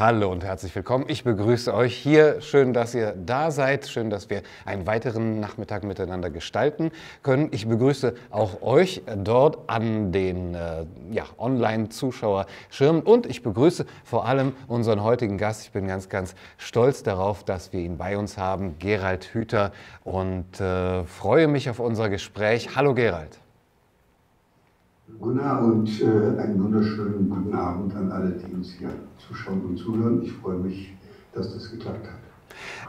Hallo und herzlich willkommen. Ich begrüße euch hier. Schön, dass ihr da seid. Schön, dass wir einen weiteren Nachmittag miteinander gestalten können. Ich begrüße auch euch dort an den äh, ja, Online-Zuschauerschirmen und ich begrüße vor allem unseren heutigen Gast. Ich bin ganz, ganz stolz darauf, dass wir ihn bei uns haben, Gerald Hüther, und äh, freue mich auf unser Gespräch. Hallo Gerald. Gunnar und äh, einen wunderschönen guten Abend an alle, die uns hier zuschauen und zuhören. Ich freue mich, dass das geklappt hat.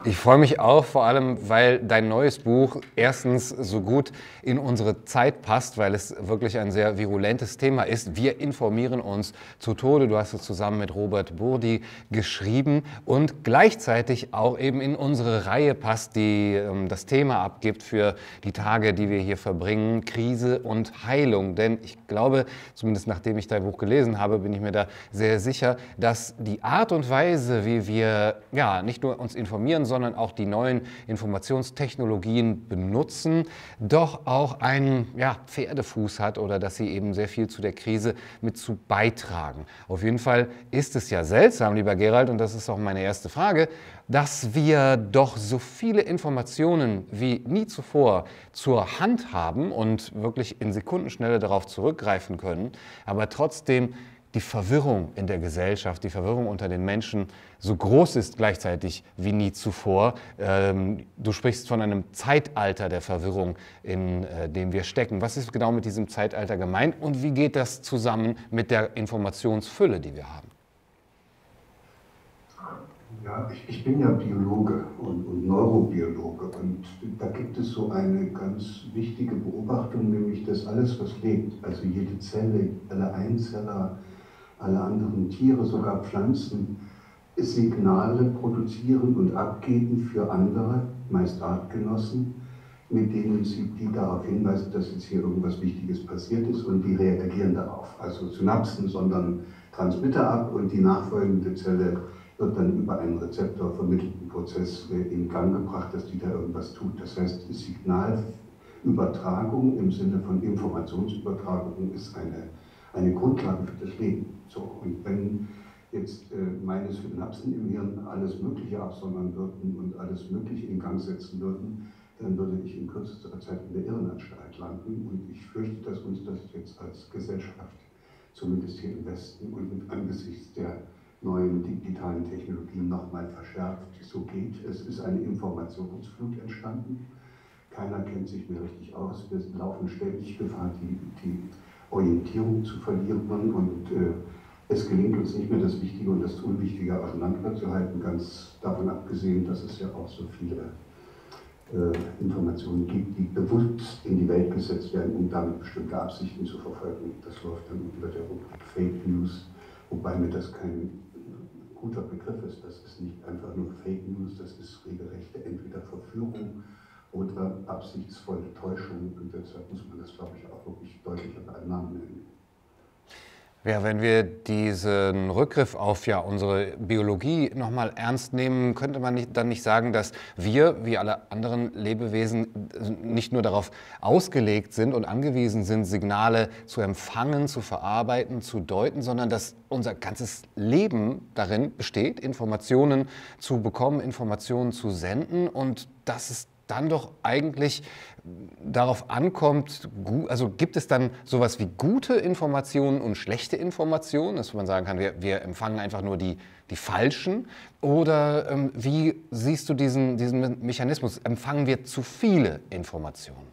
Ich freue mich auch, vor allem, weil dein neues Buch erstens so gut in unsere Zeit passt, weil es wirklich ein sehr virulentes Thema ist. Wir informieren uns zu Tode. Du hast es zusammen mit Robert Burdi geschrieben und gleichzeitig auch eben in unsere Reihe passt, die ähm, das Thema abgibt für die Tage, die wir hier verbringen, Krise und Heilung. Denn ich glaube, zumindest nachdem ich dein Buch gelesen habe, bin ich mir da sehr sicher, dass die Art und Weise, wie wir ja nicht nur uns informieren, informieren, sondern auch die neuen Informationstechnologien benutzen, doch auch einen ja, Pferdefuß hat oder dass sie eben sehr viel zu der Krise mit zu beitragen. Auf jeden Fall ist es ja seltsam, lieber Gerald, und das ist auch meine erste Frage, dass wir doch so viele Informationen wie nie zuvor zur Hand haben und wirklich in Sekundenschnelle darauf zurückgreifen können, aber trotzdem die Verwirrung in der Gesellschaft, die Verwirrung unter den Menschen so groß ist gleichzeitig wie nie zuvor. Ähm, du sprichst von einem Zeitalter der Verwirrung, in äh, dem wir stecken. Was ist genau mit diesem Zeitalter gemeint und wie geht das zusammen mit der Informationsfülle, die wir haben? Ja, ich, ich bin ja Biologe und, und, Neurobiologe und da gibt es so eine ganz wichtige Beobachtung, nämlich dass alles, was lebt, also jede Zelle, alle Einzeller, alle anderen Tiere, sogar Pflanzen, Signale produzieren und abgeben für andere, meist Artgenossen, mit denen sie die darauf hinweisen, dass jetzt hier irgendwas Wichtiges passiert ist und die reagieren darauf. Also Synapsen sondern Transmitter ab und die nachfolgende Zelle wird dann über einen Rezeptor vermittelten Prozess in Gang gebracht, dass die da irgendwas tut. Das heißt, Signalübertragung im Sinne von Informationsübertragung ist eine, eine Grundlage für das Leben. So, und wenn jetzt äh, meine Synapsen im Hirn alles Mögliche absondern würden und alles Mögliche in Gang setzen würden, dann würde ich in kürzester Zeit in der Irrenanstalt landen. Und ich fürchte, dass uns das jetzt als Gesellschaft, zumindest hier im Westen und angesichts der neuen digitalen Technologien nochmal verschärft so geht. Es ist eine Informationsflut entstanden. Keiner kennt sich mehr richtig aus. Wir laufen ständig Gefahr, die, die Orientierung zu verlieren und äh, es gelingt uns nicht mehr das Wichtige und das Unwichtige auseinanderzuhalten, ganz davon abgesehen, dass es ja auch so viele äh, Informationen gibt, die bewusst in die Welt gesetzt werden, um damit bestimmte Absichten zu verfolgen. Das läuft dann unter der Rubrik Fake News, wobei mir das kein guter Begriff ist. Das ist nicht einfach nur Fake News, das ist regelrechte entweder Verführung oder absichtsvolle Täuschung. Und deshalb muss man das, glaube ich, auch wirklich deutlicher bei Namen nennen. Ja, wenn wir diesen Rückgriff auf ja unsere Biologie nochmal ernst nehmen, könnte man nicht, dann nicht sagen, dass wir, wie alle anderen Lebewesen, nicht nur darauf ausgelegt sind und angewiesen sind, Signale zu empfangen, zu verarbeiten, zu deuten, sondern dass unser ganzes Leben darin besteht, Informationen zu bekommen, Informationen zu senden und dass es dann doch eigentlich darauf ankommt, also gibt es dann sowas wie gute Informationen und schlechte Informationen, dass man sagen kann, wir, wir empfangen einfach nur die, die falschen? Oder ähm, wie siehst du diesen, diesen Mechanismus? Empfangen wir zu viele Informationen?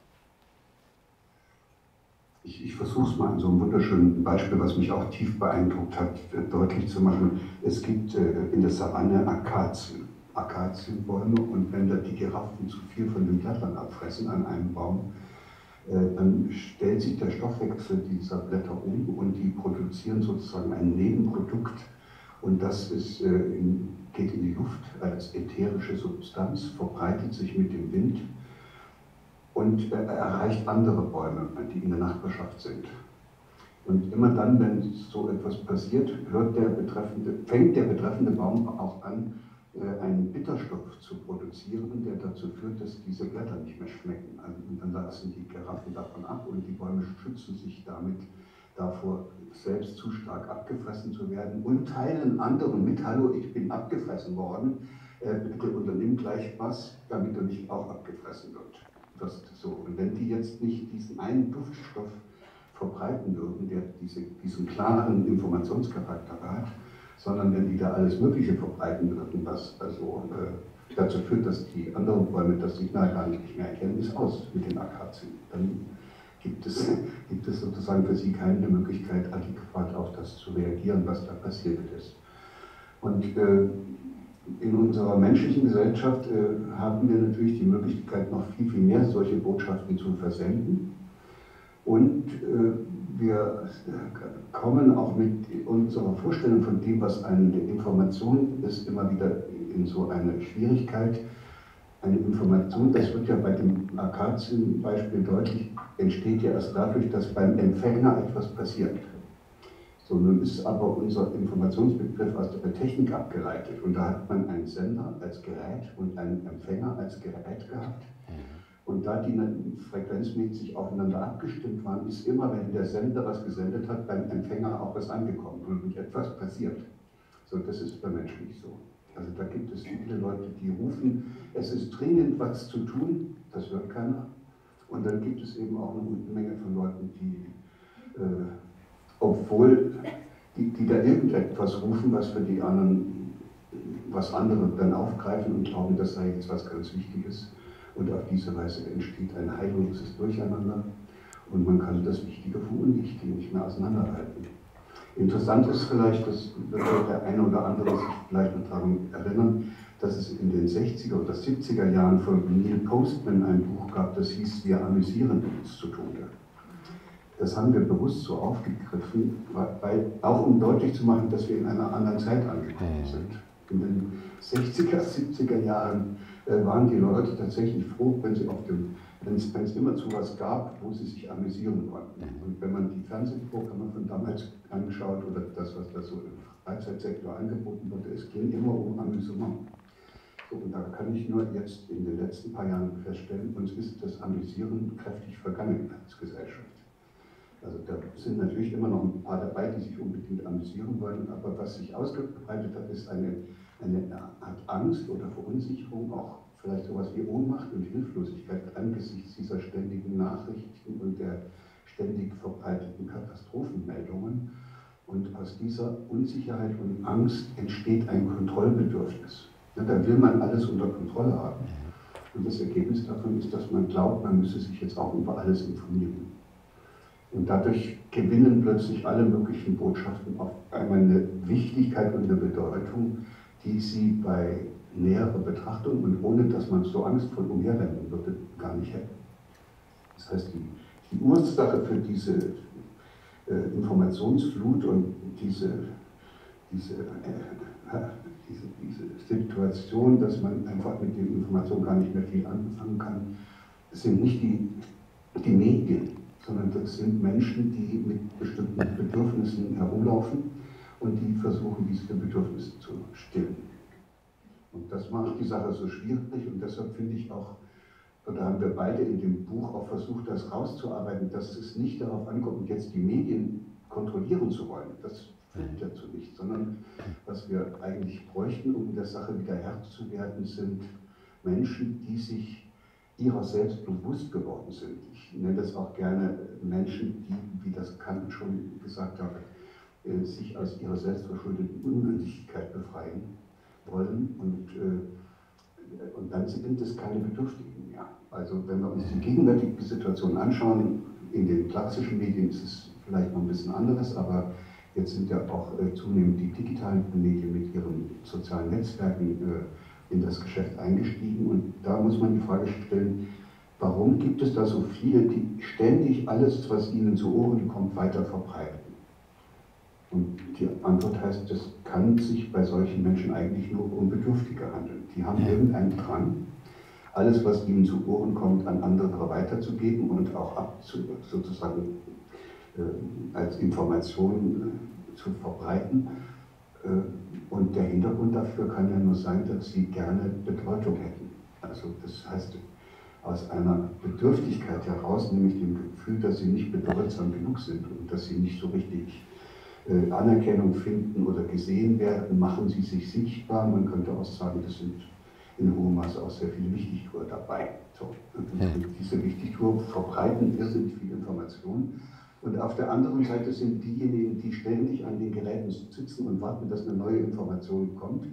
Ich, ich versuche es mal an so einem wunderschönen Beispiel, was mich auch tief beeindruckt hat, deutlich zu machen. Es gibt äh, in der Savanne Akazien. Akazienbäume und wenn da die Giraffen zu viel von den Blättern abfressen an einem Baum, äh, dann stellt sich der Stoffwechsel dieser Blätter um und die produzieren sozusagen ein Nebenprodukt und das ist, äh, geht in die Luft als ätherische Substanz, verbreitet sich mit dem Wind und äh, erreicht andere Bäume, die in der Nachbarschaft sind. Und immer dann, wenn so etwas passiert, hört der betreffende, fängt der betreffende Baum auch an, einen Bitterstoff zu produzieren, der dazu führt, dass diese Blätter nicht mehr schmecken. Also, und dann lassen die Giraffen davon ab und die Bäume schützen sich damit davor, selbst zu stark abgefressen zu werden und teilen anderen mit, hallo, ich bin abgefressen worden, äh, bitte unternimm gleich was, damit er nicht auch abgefressen wird. Das, so. Und wenn die jetzt nicht diesen einen Duftstoff verbreiten würden, der diese, diesen klaren Informationscharakter hat, sondern wenn die da alles Mögliche verbreiten würden, was also äh, dazu führt, dass die anderen Bäume das Signal gar nicht mehr erkennen, ist aus mit den Akazien. Dann gibt es, gibt es sozusagen für sie keine Möglichkeit, adäquat auf das zu reagieren, was da passiert ist. Und äh, in unserer menschlichen Gesellschaft äh, haben wir natürlich die Möglichkeit, noch viel, viel mehr solche Botschaften zu versenden. Und äh, wir kommen auch mit unserer Vorstellung von dem, was eine Information ist, immer wieder in so eine Schwierigkeit. Eine Information, das wird ja bei dem Akazien-Beispiel deutlich, entsteht ja erst dadurch, dass beim Empfänger etwas passiert. So, nun ist aber unser Informationsbegriff aus der Technik abgeleitet und da hat man einen Sender als Gerät und einen Empfänger als Gerät gehabt. Und da die frequenzmäßig aufeinander abgestimmt waren, ist immer, wenn der Sender was gesendet hat, beim Empfänger auch was angekommen und etwas passiert. So, das ist bei Menschen nicht so. Also da gibt es viele Leute, die rufen, es ist dringend was zu tun, das hört keiner. Und dann gibt es eben auch eine Menge von Leuten, die äh, obwohl die, die da irgendetwas rufen, was für die anderen, was andere dann aufgreifen und glauben, das sei jetzt was ganz Wichtiges. Und auf diese Weise entsteht ein heilloses Durcheinander und man kann das Wichtige vom Unwichtigen nicht mehr auseinanderhalten. Interessant ist vielleicht, das wird der eine oder andere sich vielleicht noch daran erinnern, dass es in den 60er oder 70er Jahren von Neil Postman ein Buch gab, das hieß Wir amüsieren uns zu Tode. Das haben wir bewusst so aufgegriffen, weil, auch um deutlich zu machen, dass wir in einer anderen Zeit angekommen sind. In den 60er, 70er Jahren waren die Leute tatsächlich froh, wenn sie auf dem, wenn es, immer zu was gab, wo sie sich amüsieren konnten. Und wenn man die Fernsehprogramme von damals anschaut oder das, was da so im Freizeitsektor angeboten wurde, es ging immer um Amüsement. So, und da kann ich nur jetzt in den letzten paar Jahren feststellen, uns ist das Amüsieren kräftig vergangen als Gesellschaft. Also da sind natürlich immer noch ein paar dabei, die sich unbedingt amüsieren wollen, aber was sich ausgebreitet hat, ist eine, eine Art Angst oder Verunsicherung, auch vielleicht sowas wie Ohnmacht und Hilflosigkeit angesichts dieser ständigen Nachrichten und der ständig verbreiteten Katastrophenmeldungen. Und aus dieser Unsicherheit und Angst entsteht ein Kontrollbedürfnis. Ja, da will man alles unter Kontrolle haben. Und das Ergebnis davon ist, dass man glaubt, man müsse sich jetzt auch über alles informieren. Und dadurch gewinnen plötzlich alle möglichen Botschaften auf einmal eine Wichtigkeit und eine Bedeutung, die sie bei näherer Betrachtung und ohne dass man so angstvoll umherrennen würde, gar nicht hätten. Das heißt, die, die Ursache für diese äh, Informationsflut und diese, diese, äh, diese, diese Situation, dass man einfach mit den Informationen gar nicht mehr viel anfangen kann, sind nicht die, die Medien, sondern das sind Menschen, die mit bestimmten Bedürfnissen herumlaufen und die versuchen, diese Bedürfnisse zu stillen. Und das macht die Sache so schwierig und deshalb finde ich auch, da haben wir beide in dem Buch auch versucht, das rauszuarbeiten, dass es nicht darauf ankommt, jetzt die Medien kontrollieren zu wollen. Das führt dazu nicht, sondern was wir eigentlich bräuchten, um der Sache wieder Herr zu werden, sind Menschen, die sich ihrer selbst bewusst geworden sind. Ich nenne das auch gerne Menschen, die, wie das Kant schon gesagt hat, äh, sich aus ihrer selbstverschuldeten Unmündigkeit befreien wollen und, äh, und dann sind es keine Bedürftigen mehr. Also wenn wir uns die gegenwärtige Situation anschauen, in den klassischen Medien ist es vielleicht noch ein bisschen anderes, aber jetzt sind ja auch äh, zunehmend die digitalen Medien mit ihren sozialen Netzwerken in das Geschäft eingestiegen. Und da muss man die Frage stellen, warum gibt es da so viele, die ständig alles, was ihnen zu Ohren kommt, weiter verbreiten? Und die Antwort heißt, das kann sich bei solchen Menschen eigentlich nur um Bedürftige handeln. Die haben irgendeinen Drang, alles, was ihnen zu Ohren kommt, an andere weiterzugeben und auch abzu, sozusagen äh, als Information äh, zu verbreiten. Äh, und der Hintergrund dafür kann ja nur sein, dass sie gerne Bedeutung hätten. Also das heißt, aus einer Bedürftigkeit heraus, nämlich dem Gefühl, dass sie nicht bedeutsam genug sind und dass sie nicht so richtig Anerkennung finden oder gesehen werden, machen sie sich sichtbar. Man könnte auch sagen, das sind in hohem Maße auch sehr viele Wichtigtour dabei. So, und diese Wichtigtour verbreiten irrsinnig viel Information. Und auf der anderen Seite sind diejenigen, die ständig an den Geräten sitzen und warten, dass eine neue Information kommt,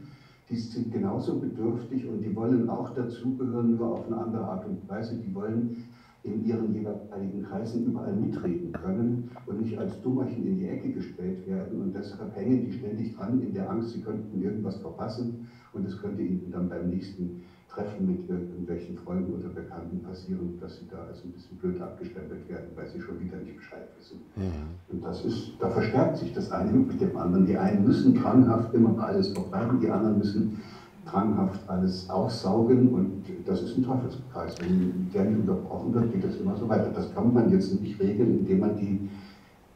die sind genauso bedürftig und die wollen auch dazugehören, nur auf eine andere Art und Weise. Die wollen in ihren jeweiligen Kreisen überall mitreden können und nicht als Dummerchen in die Ecke gestellt werden. Und deshalb hängen die ständig dran in der Angst, sie könnten irgendwas verpassen und es könnte ihnen dann beim nächsten Treffen mit irgendwelchen Freunden oder Bekannten passieren, dass sie da also ein bisschen blöd abgestempelt werden, weil sie schon wieder nicht Bescheid wissen. Mhm. Und das ist, da verstärkt sich das eine mit dem anderen. Die einen müssen krankhaft immer alles verbreiten, die anderen müssen dranghaft alles aussaugen und das ist ein Teufelskreis. Wenn der nicht unterbrochen wird, geht das immer so weiter. Das kann man jetzt nicht regeln, indem man die,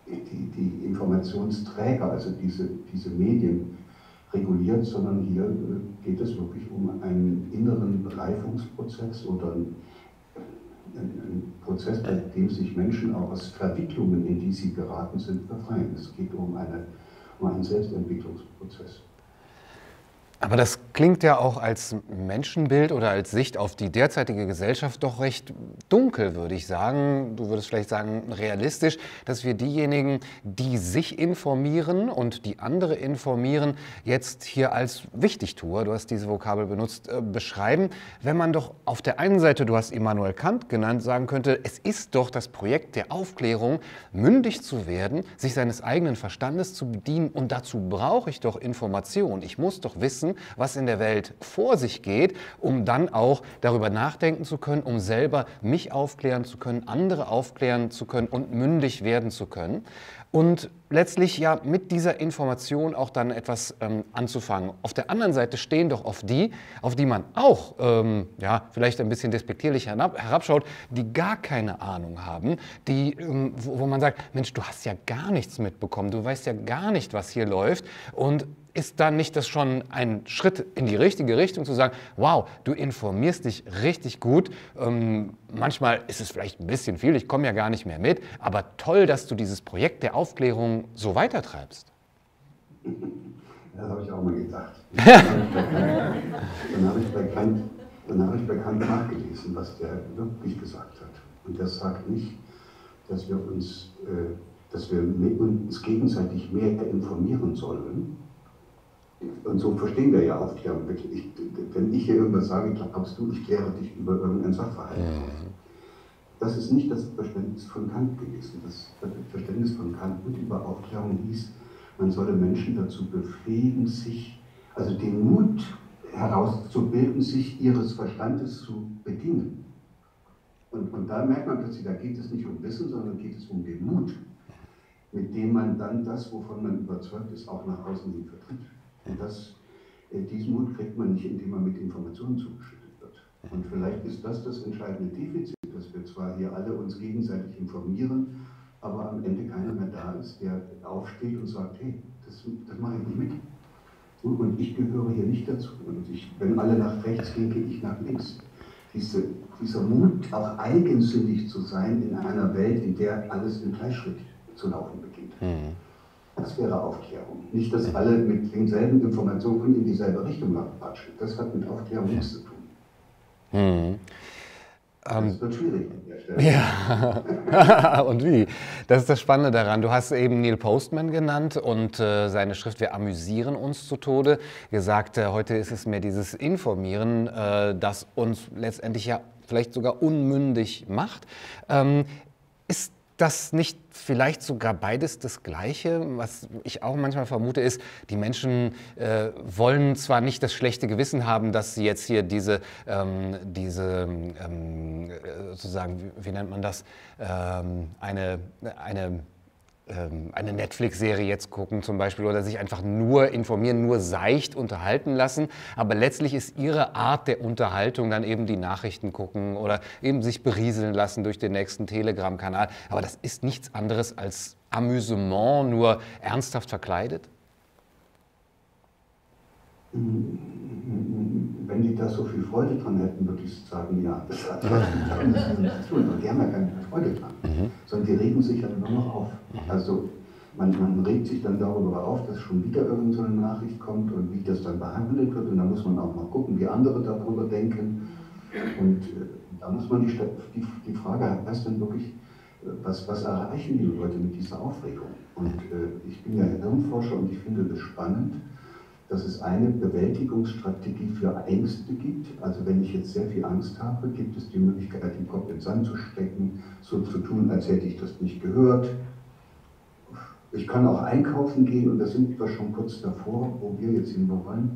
die, die Informationsträger, also diese, diese Medien, reguliert, sondern hier geht es wirklich um einen inneren Reifungsprozess oder einen, einen Prozess, bei dem sich Menschen auch aus Verwicklungen, in die sie geraten sind, befreien. Es geht um, eine, um einen Selbstentwicklungsprozess. Aber das klingt ja auch als Menschenbild oder als Sicht auf die derzeitige Gesellschaft doch recht dunkel, würde ich sagen. Du würdest vielleicht sagen realistisch, dass wir diejenigen, die sich informieren und die andere informieren, jetzt hier als Wichtigtuer, du hast diese Vokabel benutzt, äh, beschreiben. Wenn man doch auf der einen Seite, du hast Immanuel Kant genannt, sagen könnte, es ist doch das Projekt der Aufklärung, mündig zu werden, sich seines eigenen Verstandes zu bedienen und dazu brauche ich doch Information. Ich muss doch wissen, wissen, was in der Welt vor sich geht, um dann auch darüber nachdenken zu können, um selber mich aufklären zu können, andere aufklären zu können und mündig werden zu können. Und letztlich ja mit dieser Information auch dann etwas ähm, anzufangen. Auf der anderen Seite stehen doch oft die, auf die man auch ähm, ja, vielleicht ein bisschen despektierlich herabschaut, die gar keine Ahnung haben, die, ähm, wo, wo man sagt, Mensch, du hast ja gar nichts mitbekommen, du weißt ja gar nicht, was hier läuft. Und ist dann nicht das schon ein Schritt in die richtige Richtung zu sagen, wow, du informierst dich richtig gut. Ähm, manchmal ist es vielleicht ein bisschen viel, ich komme ja gar nicht mehr mit, aber toll, dass du dieses Projekt der Aufklärung so weitertreibst. Das habe ich auch mal gedacht. dann habe ich bei Kant, dann habe ich bei Kant nachgelesen, was der wirklich gesagt hat. Und der sagt nicht, dass wir uns, äh, dass wir uns gegenseitig mehr informieren sollen, und so verstehen wir ja Aufklärung wirklich. wenn ich hier irgendwas sage, glaubst du, ich kläre dich über irgendein Sachverhalt auf. Das ist nicht das Verständnis von Kant gewesen. Das Verständnis von Kant mit über Aufklärung hieß, man solle Menschen dazu befähigen, sich, also den Mut herauszubilden, sich ihres Verstandes zu bedienen. Und, und da merkt man plötzlich, da geht es nicht um Wissen, sondern geht es um den Mut, mit dem man dann das, wovon man überzeugt ist, auch nach außen hin vertritt. Und das, äh, diesen Mut kriegt man nicht, indem man mit Informationen zugeschüttet wird. Und vielleicht ist das das entscheidende Defizit, dass wir zwar hier alle uns gegenseitig informieren, aber am Ende keiner mehr da ist, der aufsteht und sagt, hey, das, das mache ich nicht mit. Und ich gehöre hier nicht dazu. Und ich, wenn alle nach rechts gehen, gehe ich nach links. Diese, dieser Mut, auch eigensinnig zu sein in einer Welt, in der alles im Gleichschritt zu laufen beginnt. Mhm. Das wäre Aufklärung. Nicht, dass alle mit denselben Informationen in dieselbe Richtung quatschen. Das hat mit Aufklärung nichts zu tun. Hm. Das ähm, wird schwierig an der Stelle. Ja, und wie? Das ist das Spannende daran. Du hast eben Neil Postman genannt und äh, seine Schrift Wir amüsieren uns zu Tode gesagt. Äh, heute ist es mehr dieses Informieren, äh, das uns letztendlich ja vielleicht sogar unmündig macht. Ähm, ist das nicht vielleicht sogar beides das Gleiche? Was ich auch manchmal vermute, ist, die Menschen äh, wollen zwar nicht das schlechte Gewissen haben, dass sie jetzt hier diese, ähm, diese ähm, äh, sozusagen, wie, wie, nennt man das, ähm, eine, eine eine Netflix-Serie jetzt gucken zum Beispiel oder sich einfach nur informieren, nur seicht unterhalten lassen. Aber letztlich ist ihre Art der Unterhaltung dann eben die Nachrichten gucken oder eben sich berieseln lassen durch den nächsten Telegram-Kanal. Aber das ist nichts anderes als Amüsement, nur ernsthaft verkleidet? Wenn wenn die da so viel Freude dran hätten, würde ich sagen, ja, das hat was mit zu tun. Und die haben ja keine Freude dran, mhm. sondern die regen sich ja nur noch auf. Also man, man, regt sich dann darüber auf, dass schon wieder irgendeine so Nachricht kommt und wie das dann behandelt wird. Und da muss man auch mal gucken, wie andere darüber denken. Und äh, da muss man die, die, die Frage, was denn wirklich, äh, was, was erreichen die Leute mit dieser Aufregung? Und äh, ich bin ja Hirnforscher und ich finde das spannend, dass es eine Bewältigungsstrategie für Ängste gibt. Also wenn ich jetzt sehr viel Angst habe, gibt es die Möglichkeit, den Kopf in Sand zu stecken, so zu tun, als hätte ich das nicht gehört. Ich kann auch einkaufen gehen und da sind wir schon kurz davor, wo wir jetzt hin wollen.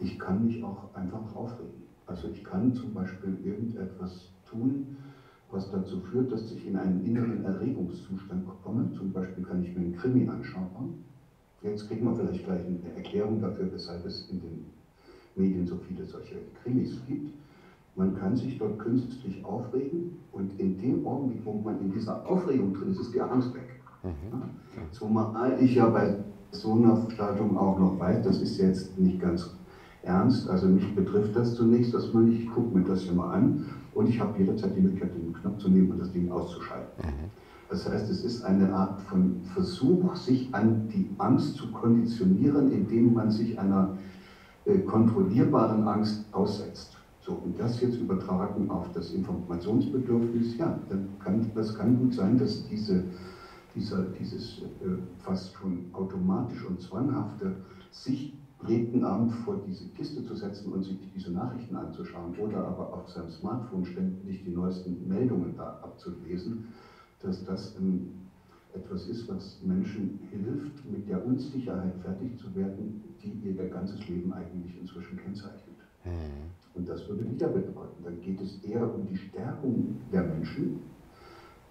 Ich kann mich auch einfach aufregen. Also ich kann zum Beispiel irgendetwas tun, was dazu führt, dass ich in einen inneren Erregungszustand komme. Zum Beispiel kann ich mir einen Krimi anschauen. Jetzt kriegen wir vielleicht gleich eine Erklärung dafür, weshalb es in den Medien so viele solche Krimis gibt. Man kann sich dort künstlich aufregen und in dem Augenblick, wo man in dieser Aufregung drin ist, ist die Angst weg. Mhm. Zumal ich ja bei so einer Stattung auch noch weiß, das ist jetzt nicht ganz ernst, also mich betrifft das zunächst erstmal nicht, ich gucke mir das ja mal an und ich habe jederzeit die Möglichkeit, den Knopf zu nehmen und das Ding auszuschalten. Mhm. Das heißt, es ist eine Art von Versuch, sich an die Angst zu konditionieren, indem man sich einer äh, kontrollierbaren Angst aussetzt. So, und das jetzt übertragen auf das Informationsbedürfnis, ja, dann kann, das kann gut sein, dass diese, dieser, dieses äh, fast schon automatisch und zwanghafte sich jeden Abend vor diese Kiste zu setzen und sich diese Nachrichten anzuschauen oder aber auf seinem Smartphone ständig die neuesten Meldungen da abzulesen, dass das etwas ist, was Menschen hilft, mit der Unsicherheit fertig zu werden, die ihr ganzes Leben eigentlich inzwischen kennzeichnet. Mhm. Und das würde wieder bedeuten, dann geht es eher um die Stärkung der Menschen,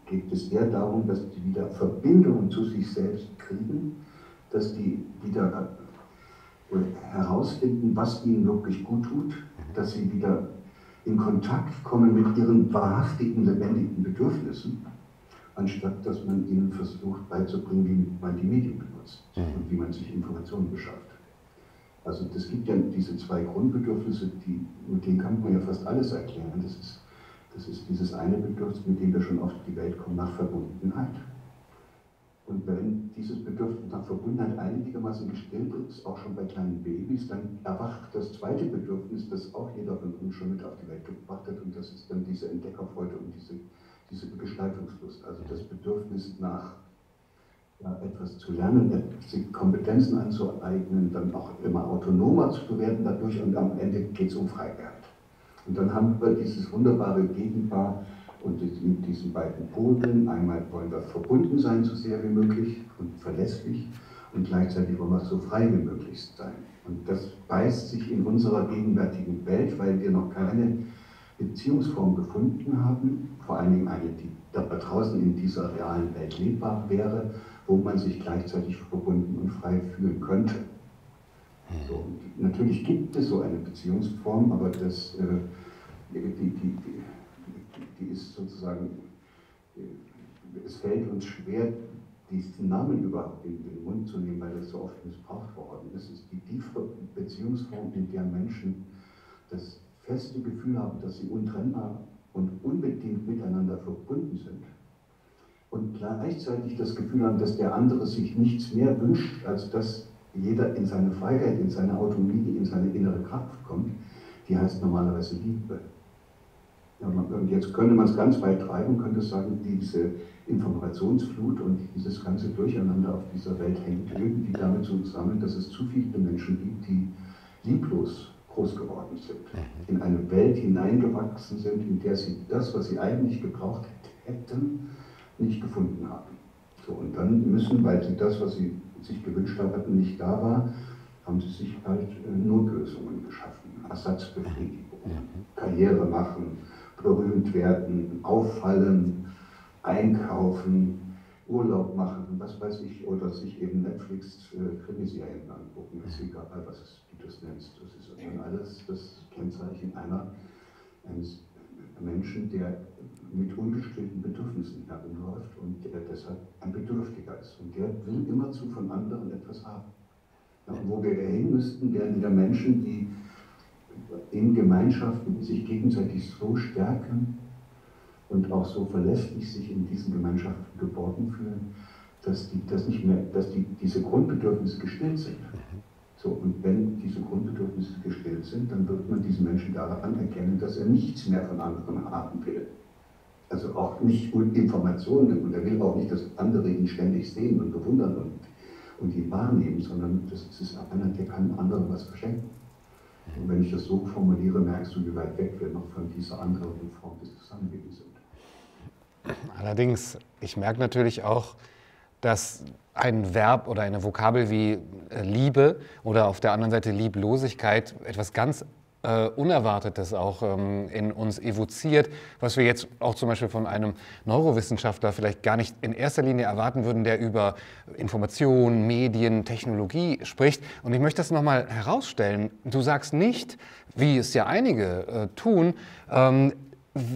geht es eher darum, dass die wieder Verbindungen zu sich selbst kriegen, dass die wieder herausfinden, was ihnen wirklich gut tut, dass sie wieder in Kontakt kommen mit ihren wahrhaftigen, lebendigen Bedürfnissen, anstatt dass man ihnen versucht beizubringen, wie man die Medien benutzt mhm. und wie man sich Informationen beschafft. Also es gibt ja diese zwei Grundbedürfnisse, die, mit denen kann man ja fast alles erklären. Das ist, das ist dieses eine Bedürfnis, mit dem wir schon auf die Welt kommen, nach Verbundenheit. Und wenn dieses Bedürfnis nach Verbundenheit einigermaßen gestillt ist, auch schon bei kleinen Babys, dann erwacht das zweite Bedürfnis, das auch jeder von uns schon mit auf die Welt gebracht hat, und das ist dann diese Entdeckerfreude und diese, diese Gestaltungslust, also das Bedürfnis nach ja, etwas zu lernen, sich Kompetenzen anzueignen, dann auch immer autonomer zu werden dadurch und am Ende geht es um Freiheit. Und dann haben wir dieses wunderbare Gegenpaar, und in diesen beiden Polen, einmal wollen wir verbunden sein, so sehr wie möglich und verlässlich, und gleichzeitig wollen wir so frei wie möglich sein. Und das beißt sich in unserer gegenwärtigen Welt, weil wir noch keine Beziehungsform gefunden haben, vor allen Dingen eine, die da draußen in dieser realen Welt lebbar wäre, wo man sich gleichzeitig verbunden und frei fühlen könnte. So, natürlich gibt es so eine Beziehungsform, aber das, äh, die, die, die, die ist sozusagen, es fällt uns schwer, diesen Namen überhaupt in den Mund zu nehmen, weil das so oft missbraucht worden ist. Es ist die tiefe Beziehungsform, in der Menschen das feste Gefühl haben, dass sie untrennbar und unbedingt miteinander verbunden sind. Und gleichzeitig das Gefühl haben, dass der andere sich nichts mehr wünscht, als dass jeder in seine Freiheit, in seine Autonomie, in seine innere Kraft kommt, die heißt normalerweise Liebe. Ja, und jetzt könnte man es ganz weit treiben, könnte sagen, diese Informationsflut und dieses ganze Durcheinander auf dieser Welt hängt irgendwie damit zusammen, dass es zu viele Menschen gibt, die lieblos groß geworden sind, mhm. in eine Welt hineingewachsen sind, in der sie das, was sie eigentlich gebraucht hätten, nicht gefunden haben. So, und dann müssen, weil sie das, was sie sich gewünscht haben, nicht da war, haben sie sich halt äh, Notlösungen geschaffen, Ersatzbefriedigung, mhm. Karriere machen, berühmt werden, auffallen, einkaufen, Urlaub machen, was weiß ich, oder sich eben Netflix-Krimiserien äh, angucken, ist egal, was du das nennst. Das ist dann alles das Kennzeichen einer, eines Menschen, der mit ungestillten Bedürfnissen herumläuft und der deshalb ein Bedürftiger ist. Und der will immerzu von anderen etwas haben. Ja, wo wir hin müssten, wären wieder Menschen, die in Gemeinschaften, sich gegenseitig so stärken und auch so verlässlich sich in diesen Gemeinschaften geborgen fühlen, dass, die, dass, nicht mehr, dass die, diese Grundbedürfnisse gestillt sind. So, und wenn diese Grundbedürfnisse gestillt sind, dann wird man diesen Menschen daran erkennen, dass er nichts mehr von anderen haben will. Also auch nicht Informationen und er will auch nicht, dass andere ihn ständig sehen und bewundern und, und ihn wahrnehmen, sondern das ist einer, der kann anderen was verschenken. Und wenn ich das so formuliere, merkst du, wie weit weg wir noch von dieser anderen Form des Zusammenlebens sind. Allerdings, ich merke natürlich auch, dass ein Verb oder eine Vokabel wie äh, Liebe oder auf der anderen Seite Lieblosigkeit etwas ganz äh, Unerwartetes auch ähm, in uns evoziert, was wir jetzt auch zum Beispiel von einem Neurowissenschaftler vielleicht gar nicht in erster Linie erwarten würden, der über Information, Medien, Technologie spricht. Und ich möchte das nochmal herausstellen. Du sagst nicht, wie es ja einige äh, tun, ähm,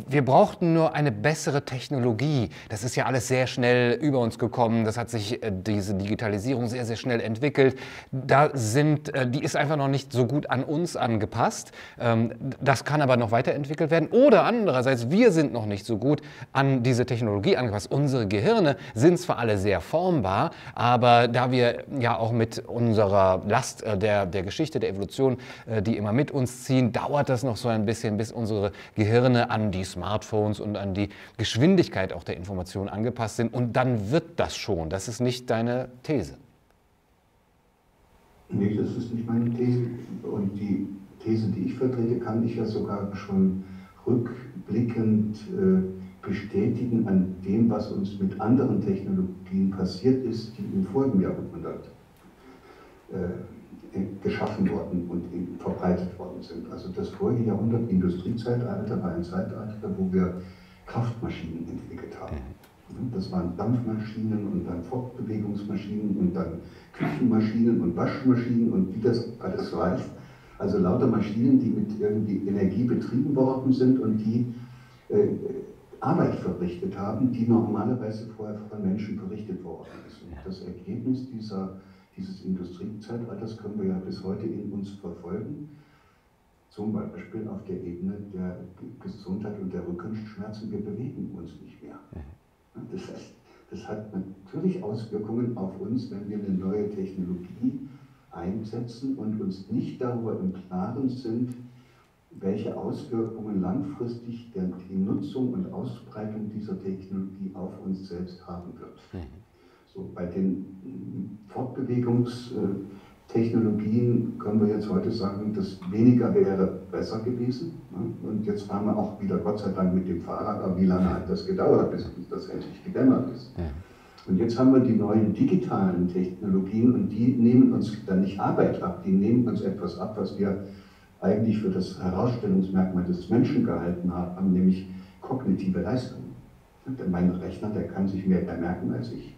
wir brauchten nur eine bessere Technologie. Das ist ja alles sehr schnell über uns gekommen. Das hat sich äh, diese Digitalisierung sehr, sehr schnell entwickelt. Da sind, äh, die ist einfach noch nicht so gut an uns angepasst. Ähm, das kann aber noch weiterentwickelt werden. Oder andererseits, wir sind noch nicht so gut an diese Technologie angepasst. Unsere Gehirne sind zwar alle sehr formbar, aber da wir ja auch mit unserer Last äh, der, der Geschichte, der Evolution, die immer mit uns ziehen, dauert das noch so ein bisschen, bis unsere Gehirne an die Smartphones und an die Geschwindigkeit auch der Information angepasst sind. Und dann wird das schon. Das ist nicht deine These. Nee, das ist nicht meine These. Und die These, die ich vertrete, kann ich ja sogar schon rückblickend äh, bestätigen an dem, was uns mit anderen Technologien passiert ist, die im vorigen Jahrhundert äh, geschaffen worden und verbreitet worden sind. Also das vorige Jahrhundert, Industriezeitalter, war ein Zeitalter, wo wir Kraftmaschinen entwickelt haben. Mhm. Das waren Dampfmaschinen und dann Fortbewegungsmaschinen und dann Küchenmaschinen und Waschmaschinen und wie das alles heißt. Also lauter Maschinen, die mit irgendwie Energie betrieben worden sind und die äh, Arbeit verrichtet haben, die normalerweise vorher von Menschen verrichtet worden ist. Und das Ergebnis dieser dieses Industriezeitalters können wir ja bis heute in uns verfolgen. Zum Beispiel auf der Ebene der Gesundheit und der Rückenschmerzen. Wir bewegen uns nicht mehr. Das heißt, das hat natürlich Auswirkungen auf uns, wenn wir eine neue Technologie einsetzen und uns nicht darüber im Klaren sind, welche Auswirkungen langfristig die Nutzung und Ausbreitung dieser Technologie auf uns selbst haben wird. So, bei den Fortbewegungstechnologien können wir jetzt heute sagen, dass weniger wäre besser gewesen. Und jetzt fahren wir auch wieder, Gott sei Dank, mit dem Fahrrad. Aber wie lange hat das gedauert, bis das endlich gedämmert ist? Und jetzt haben wir die neuen digitalen Technologien und die nehmen uns dann nicht Arbeit ab, die nehmen uns etwas ab, was wir eigentlich für das Herausstellungsmerkmal des Menschen gehalten haben, nämlich kognitive Leistung. Mein Rechner, der kann sich mehr merken als ich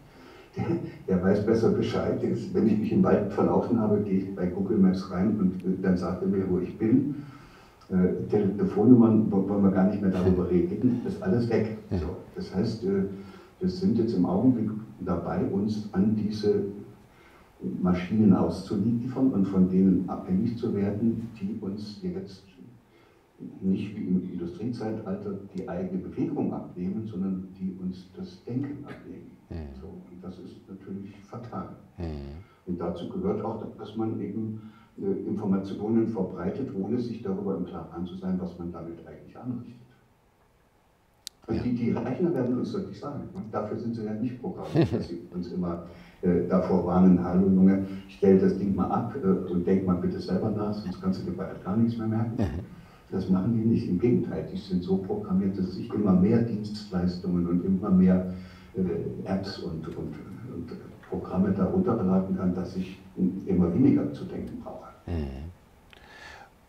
der, weiß besser Bescheid. Jetzt, wenn ich mich im Wald verlaufen habe, gehe ich bei Google Maps rein und äh, dann sagt er mir, wo ich bin. Äh, Telefonnummern wollen wir gar nicht mehr darüber reden, ist alles weg. So, das heißt, äh, wir sind jetzt im Augenblick dabei, uns an diese Maschinen auszuliefern und von denen abhängig zu werden, die uns jetzt nicht wie im Industriezeitalter die eigene Bewegung abnehmen, sondern die uns das Denken abnehmen. Mhm. So, und das ist natürlich fatal. Mhm. Und dazu gehört auch, dass man eben äh, Informationen verbreitet, ohne sich darüber im Klaren zu sein, was man damit eigentlich anrichtet. Ja. die, die Rechner werden uns wirklich sagen, ne? dafür sind sie ja nicht programmiert, dass sie uns immer äh, davor warnen, hallo Junge, stell das Ding mal ab äh, und denk mal bitte selber nach, sonst kannst du dir bald gar nichts mehr merken. Das machen die nicht, im Gegenteil, die sind so programmiert, dass sich immer mehr Dienstleistungen und immer mehr Apps und, und, und Programme darunter beladen kann, dass ich immer weniger zu denken brauche. Mhm.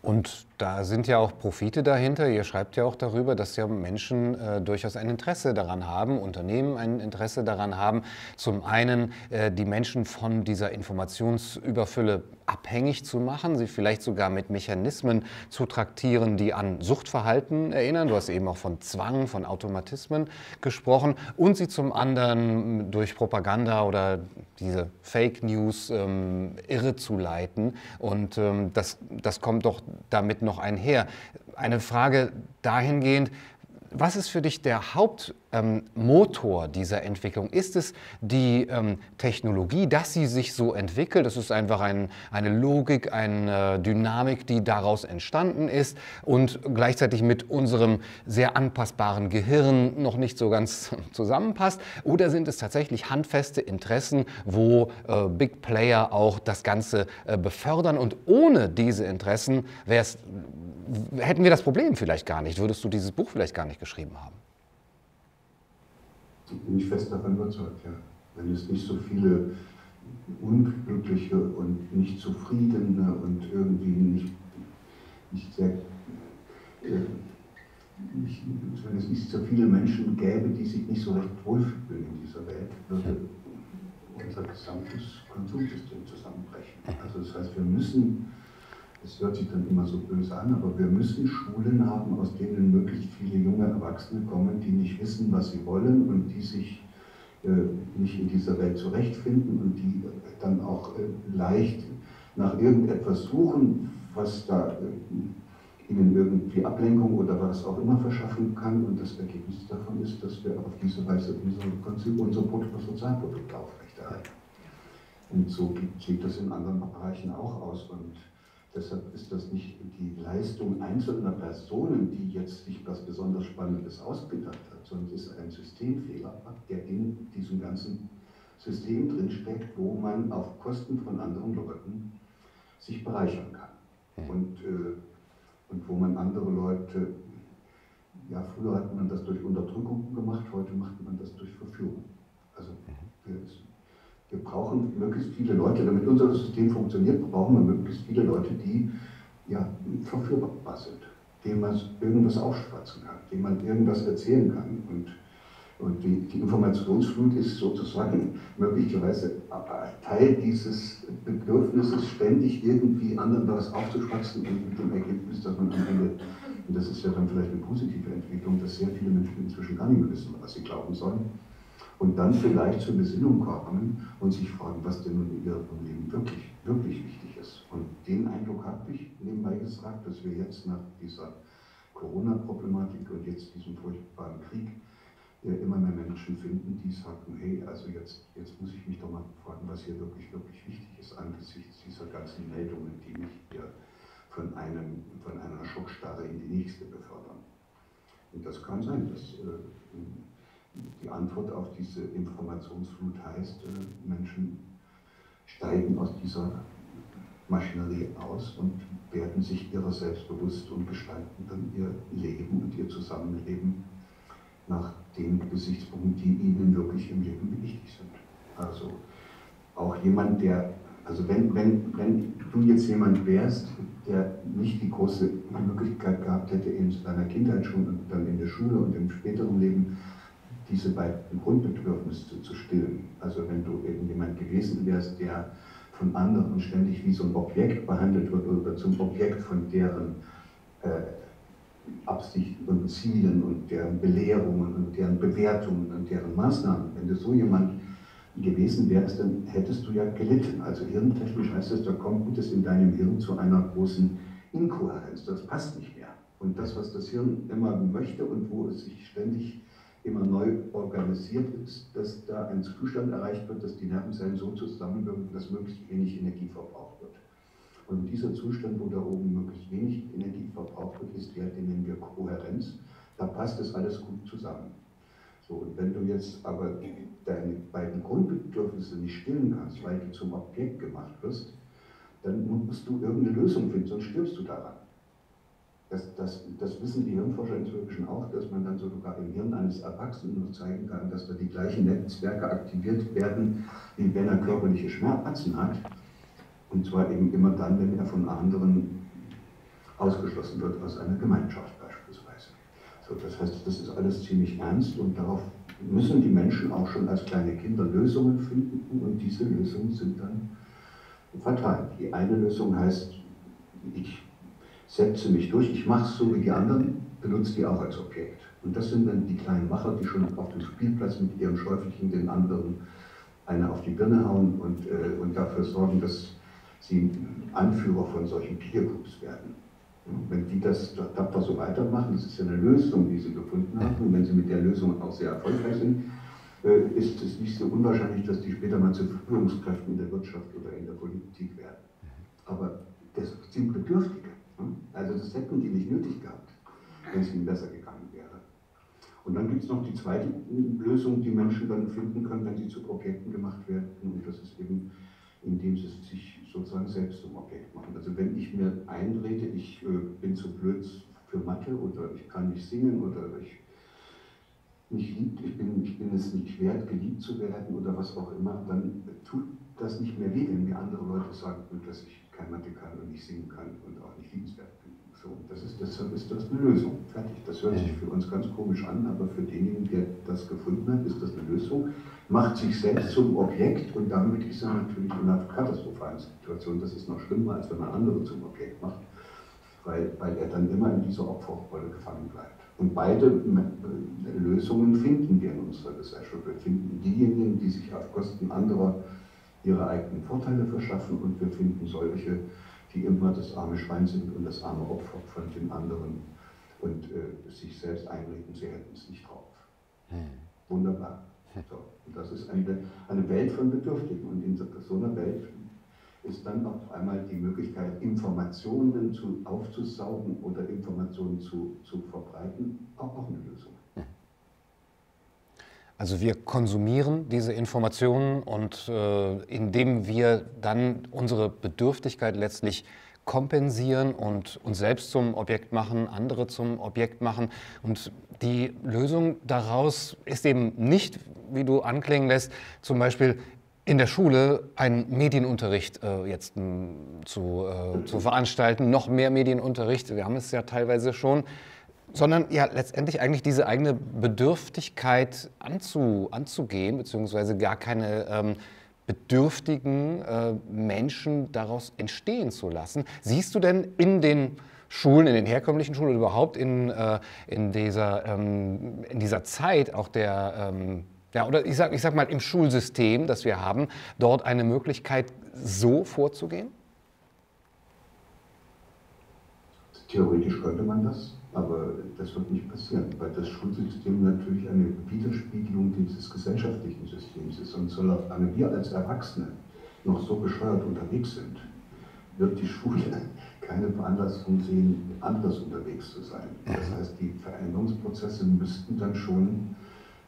Und da sind ja auch Profite dahinter. Ihr schreibt ja auch darüber, dass ja Menschen äh, durchaus ein Interesse daran haben, Unternehmen ein Interesse daran haben, zum einen äh, die Menschen von dieser Informationsüberfülle abhängig zu machen, sie vielleicht sogar mit Mechanismen zu traktieren, die an Suchtverhalten erinnern. Du hast eben auch von Zwang, von Automatismen gesprochen und sie zum anderen durch Propaganda oder diese Fake News ähm, irre zu leiten. Und ähm, das, das kommt doch damit noch einher. Eine Frage dahingehend, was ist für dich der Hauptmotor ähm, dieser Entwicklung? Ist es die ähm, Technologie, dass sie sich so entwickelt? Das ist einfach ein, eine Logik, eine Dynamik, die daraus entstanden ist und gleichzeitig mit unserem sehr anpassbaren Gehirn noch nicht so ganz zusammenpasst? Oder sind es tatsächlich handfeste Interessen, wo äh, Big Player auch das Ganze äh, befördern? Und ohne diese Interessen wäre es hätten wir das Problem vielleicht gar nicht, würdest du dieses Buch vielleicht gar nicht geschrieben haben. Ich bin ich fest davon überzeugt, ja. Wenn es nicht so viele unglückliche und nicht zufriedene und irgendwie nicht, nicht sehr, äh, nicht, wenn es nicht so viele Menschen gäbe, die sich nicht so recht wohlfühlen in dieser Welt, würde unser gesamtes Konsumsystem zusammenbrechen. Also das heißt, wir müssen es hört sich dann immer so böse an, aber wir müssen Schulen haben, aus denen möglichst viele junge Erwachsene kommen, die nicht wissen, was sie wollen und die sich äh, nicht in dieser Welt zurechtfinden und die dann auch äh, leicht nach irgendetwas suchen, was da äh, ihnen irgendwie Ablenkung oder was auch immer verschaffen kann. Und das Ergebnis davon ist, dass wir auf diese Weise unser, unser Bruttosozialprodukt aufrechterhalten. Und so sieht das in anderen Bereichen auch aus. Und Deshalb ist das nicht die Leistung einzelner Personen, die jetzt sich was besonders Spannendes ausgedacht hat, sondern es ist ein Systemfehler, der in diesem ganzen System drinsteckt, wo man auf Kosten von anderen Leuten sich bereichern kann. Und, äh, und wo man andere Leute, ja, früher hat man das durch Unterdrückung gemacht, heute macht man das durch Verführung. Also wir brauchen möglichst viele Leute, damit unser System funktioniert, brauchen wir möglichst viele Leute, die ja, verführbar sind, denen man irgendwas aufschwatzen kann, denen man irgendwas erzählen kann. Und, und die, die Informationsflut ist sozusagen möglicherweise Teil dieses Bedürfnisses, ständig irgendwie anderen was aufzuschwatzen und mit dem Ergebnis, dass man am Ende, und das ist ja dann vielleicht eine positive Entwicklung, dass sehr viele Menschen inzwischen gar nicht mehr wissen, was sie glauben sollen und dann vielleicht zur Besinnung kommen und sich fragen, was denn nun in ihrem Leben wirklich, wirklich wichtig ist. Und den Eindruck habe ich nebenbei gesagt, dass wir jetzt nach dieser Corona-Problematik und jetzt diesem furchtbaren Krieg immer mehr Menschen finden, die sagen, hey, also jetzt, jetzt muss ich mich doch mal fragen, was hier wirklich, wirklich wichtig ist angesichts dieser ganzen Meldungen, die mich hier von, einem, von einer Schockstarre in die nächste befördern. Und das kann sein, dass äh, die Antwort auf diese Informationsflut heißt, äh, Menschen steigen aus dieser Maschinerie aus und werden sich ihrer selbst bewusst und gestalten dann ihr Leben und ihr Zusammenleben nach den Gesichtspunkten, die ihnen wirklich im Leben wichtig sind. Also auch jemand, der, also wenn, wenn, wenn du jetzt jemand wärst, der nicht die große Möglichkeit gehabt hätte, in seiner Kindheit schon und dann in der Schule und im späteren Leben diese beiden Grundbedürfnisse zu stillen. Also wenn du eben jemand gewesen wärst, der von anderen ständig wie so ein Objekt behandelt wird oder zum Objekt von deren äh, Absichten und Zielen und deren Belehrungen und deren Bewertungen und deren Maßnahmen. Wenn du so jemand gewesen wärst, dann hättest du ja gelitten. Also hirntechnisch heißt es, da kommt es in deinem Hirn zu einer großen Inkohärenz. Das passt nicht mehr. Und das, was das Hirn immer möchte und wo es sich ständig immer neu organisiert ist, dass da ein Zustand erreicht wird, dass die Nervenzellen so zusammenwirken, dass möglichst wenig Energie verbraucht wird. Und dieser Zustand, wo da oben möglichst wenig Energie verbraucht wird, ist der, den nennen wir Kohärenz. Da passt das alles gut zusammen. So, und wenn du jetzt aber deine beiden Grundbedürfnisse nicht stillen kannst, weil du zum Objekt gemacht wirst, dann musst du irgendeine Lösung finden, sonst stirbst du daran. Das, das, das wissen die Hirnforscher inzwischen auch, dass man dann sogar im Hirn eines Erwachsenen zeigen kann, dass da die gleichen Netzwerke aktiviert werden, wie wenn er körperliche Schmerzen hat. Und zwar eben immer dann, wenn er von anderen ausgeschlossen wird aus einer Gemeinschaft beispielsweise. So, das heißt, das ist alles ziemlich ernst und darauf müssen die Menschen auch schon als kleine Kinder Lösungen finden und diese Lösungen sind dann fatal. Die eine Lösung heißt, ich setze mich durch, ich mache es so wie die anderen, benutze die auch als Objekt. Und das sind dann die kleinen Macher, die schon auf dem Spielplatz mit ihren Schäufelchen den anderen eine auf die Birne hauen und, äh, und dafür sorgen, dass sie Anführer von solchen Peer-Groups werden. Wenn die das tapfer so weitermachen, das ist ja eine Lösung, die sie gefunden haben, und wenn sie mit der Lösung auch sehr erfolgreich sind, äh, ist es nicht so unwahrscheinlich, dass die später mal zu Führungskräften in der Wirtschaft oder in der Politik werden. Aber das sind Bedürftige. Also das hätten die nicht nötig gehabt, wenn es ihnen besser gegangen wäre. Und dann gibt es noch die zweite Lösung, die Menschen dann finden können, wenn sie zu Objekten gemacht werden. Und das ist eben, indem sie sich sozusagen selbst zum Objekt machen. Also wenn ich mir einrede, ich äh, bin zu blöd für Mathe oder ich kann nicht singen oder ich nicht liebt, ich bin, ich bin es nicht wert, geliebt zu werden oder was auch immer, dann tut das nicht mehr weh, wenn mir andere Leute sagen, dass ich kein Mathe kann und nicht singen kann und auch nicht liebenswert bin. So, das ist, deshalb ist das eine Lösung. Fertig. Das hört sich für uns ganz komisch an, aber für denjenigen, der das gefunden hat, ist das eine Lösung. Macht sich selbst zum Objekt und damit ist er natürlich in einer katastrophalen Situation. Das ist noch schlimmer, als wenn man andere zum Objekt macht, weil, weil er dann immer in dieser Opferrolle gefangen bleibt. Und beide äh, Lösungen finden wir in unserer Gesellschaft. Wir finden diejenigen, die sich auf Kosten anderer ihre eigenen Vorteile verschaffen und wir finden solche, die immer das arme Schwein sind und das arme Opfer von den anderen und äh, sich selbst einreden, sie hätten es nicht drauf. Wunderbar. So. Und das ist eine, eine Welt von Bedürftigen und in so einer Welt ist dann auf einmal die Möglichkeit, Informationen zu, aufzusaugen oder Informationen zu, zu verbreiten, auch, auch eine Lösung. Also wir konsumieren diese Informationen und äh, indem wir dann unsere Bedürftigkeit letztlich kompensieren und uns selbst zum Objekt machen, andere zum Objekt machen. Und die Lösung daraus ist eben nicht, wie du anklingen lässt, zum Beispiel in der Schule einen Medienunterricht äh, jetzt m, zu, äh, zu veranstalten, noch mehr Medienunterricht, wir haben es ja teilweise schon, sondern ja letztendlich eigentlich diese eigene Bedürftigkeit anzu, anzugehen, beziehungsweise gar keine ähm, bedürftigen äh, Menschen daraus entstehen zu lassen. Siehst du denn in den Schulen, in den herkömmlichen Schulen oder überhaupt in, äh, in, dieser, ähm, in dieser Zeit auch der ähm, ja, oder ich sag, ich sag mal im Schulsystem, das wir haben, dort eine Möglichkeit, so vorzugehen? Theoretisch könnte man das, aber das wird nicht passieren, weil das Schulsystem natürlich eine Widerspiegelung dieses gesellschaftlichen Systems ist. Und solange wir als Erwachsene noch so bescheuert unterwegs sind, wird die Schule keine Veranlassung sehen, anders unterwegs zu sein. Das heißt, die Veränderungsprozesse müssten dann schon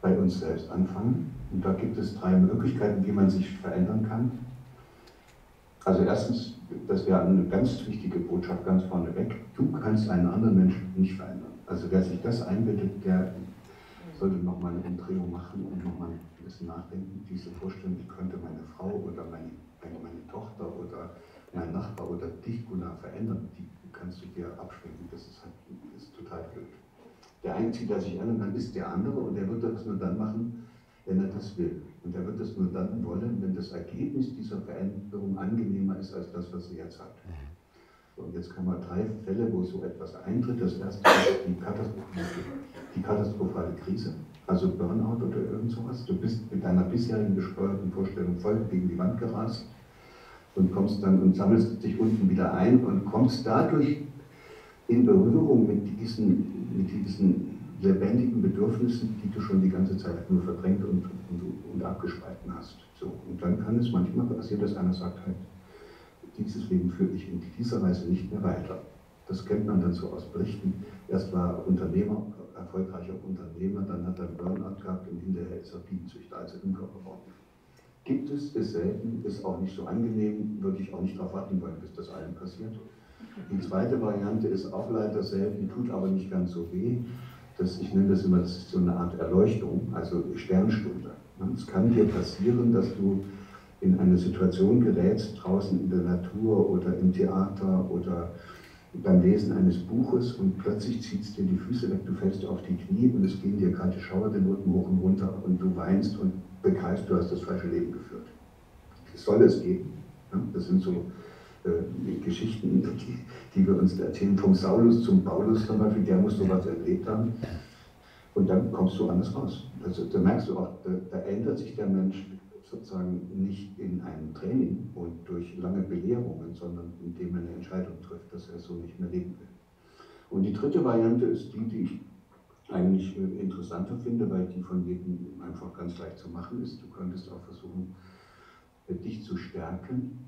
bei uns selbst anfangen. Und da gibt es drei Möglichkeiten, wie man sich verändern kann. Also erstens, das wäre eine ganz wichtige Botschaft ganz vorneweg, du kannst einen anderen Menschen nicht verändern. Also wer sich das einbildet, der sollte nochmal eine Umdrehung machen und nochmal ein bisschen nachdenken, diese Vorstellung, ich könnte meine Frau oder meine, meine Tochter oder mein Nachbar oder dich, Gunnar, verändern, die kannst du dir abschwenken. Das ist, halt, ist total blöd. Der Einzige, der sich ändern kann, ist der andere und der wird das nur dann machen, wenn er das will. Und er wird das nur dann wollen, wenn das Ergebnis dieser Veränderung angenehmer ist als das, was er jetzt hat. Und jetzt kann man drei Fälle, wo so etwas eintritt. Das erste ist die katastrophale, die katastrophale Krise, also Burnout oder irgend sowas. Du bist mit deiner bisherigen gesteuerten Vorstellung voll gegen die Wand gerast und kommst dann und sammelst dich unten wieder ein und kommst dadurch in Berührung mit diesen mit diesen lebendigen Bedürfnissen, die du schon die ganze Zeit nur verdrängt und, und, und abgespalten hast. So, und dann kann es manchmal passieren, dass einer sagt halt, dieses Leben führt dich in dieser Weise nicht mehr weiter. Das kennt man dann so aus Berichten. Erst war er Unternehmer, erfolgreicher Unternehmer, dann hat er einen Burnout gehabt und hinterher ist er Bienenzüchter, also im Körper geworden. Gibt es, ist selten, ist auch nicht so angenehm, würde ich auch nicht darauf warten wollen, bis das allen passiert. Die zweite Variante ist auch leider selten, tut aber nicht ganz so weh. Das, ich nenne das immer, das ist so eine Art Erleuchtung, also Sternstunde. Es kann dir passieren, dass du in eine Situation gerätst, draußen in der Natur oder im Theater oder beim Lesen eines Buches und plötzlich zieht es dir die Füße weg, du fällst auf die Knie und es gehen dir kalte Schauer den Rücken hoch und runter und du weinst und begreifst, du hast das falsche Leben geführt. Es soll es geben, Das sind so äh, Geschichten, die, die, wir uns erzählen, vom Saulus zum Paulus zum Beispiel, der muss sowas erlebt haben. Und dann kommst du anders raus. Also, da merkst du auch, da, da ändert sich der Mensch sozusagen nicht in einem Training und durch lange Belehrungen, sondern indem er eine Entscheidung trifft, dass er so nicht mehr leben will. Und die dritte Variante ist die, die ich eigentlich äh, interessanter finde, weil die von jedem einfach ganz leicht zu machen ist. Du könntest auch versuchen, äh, dich zu stärken,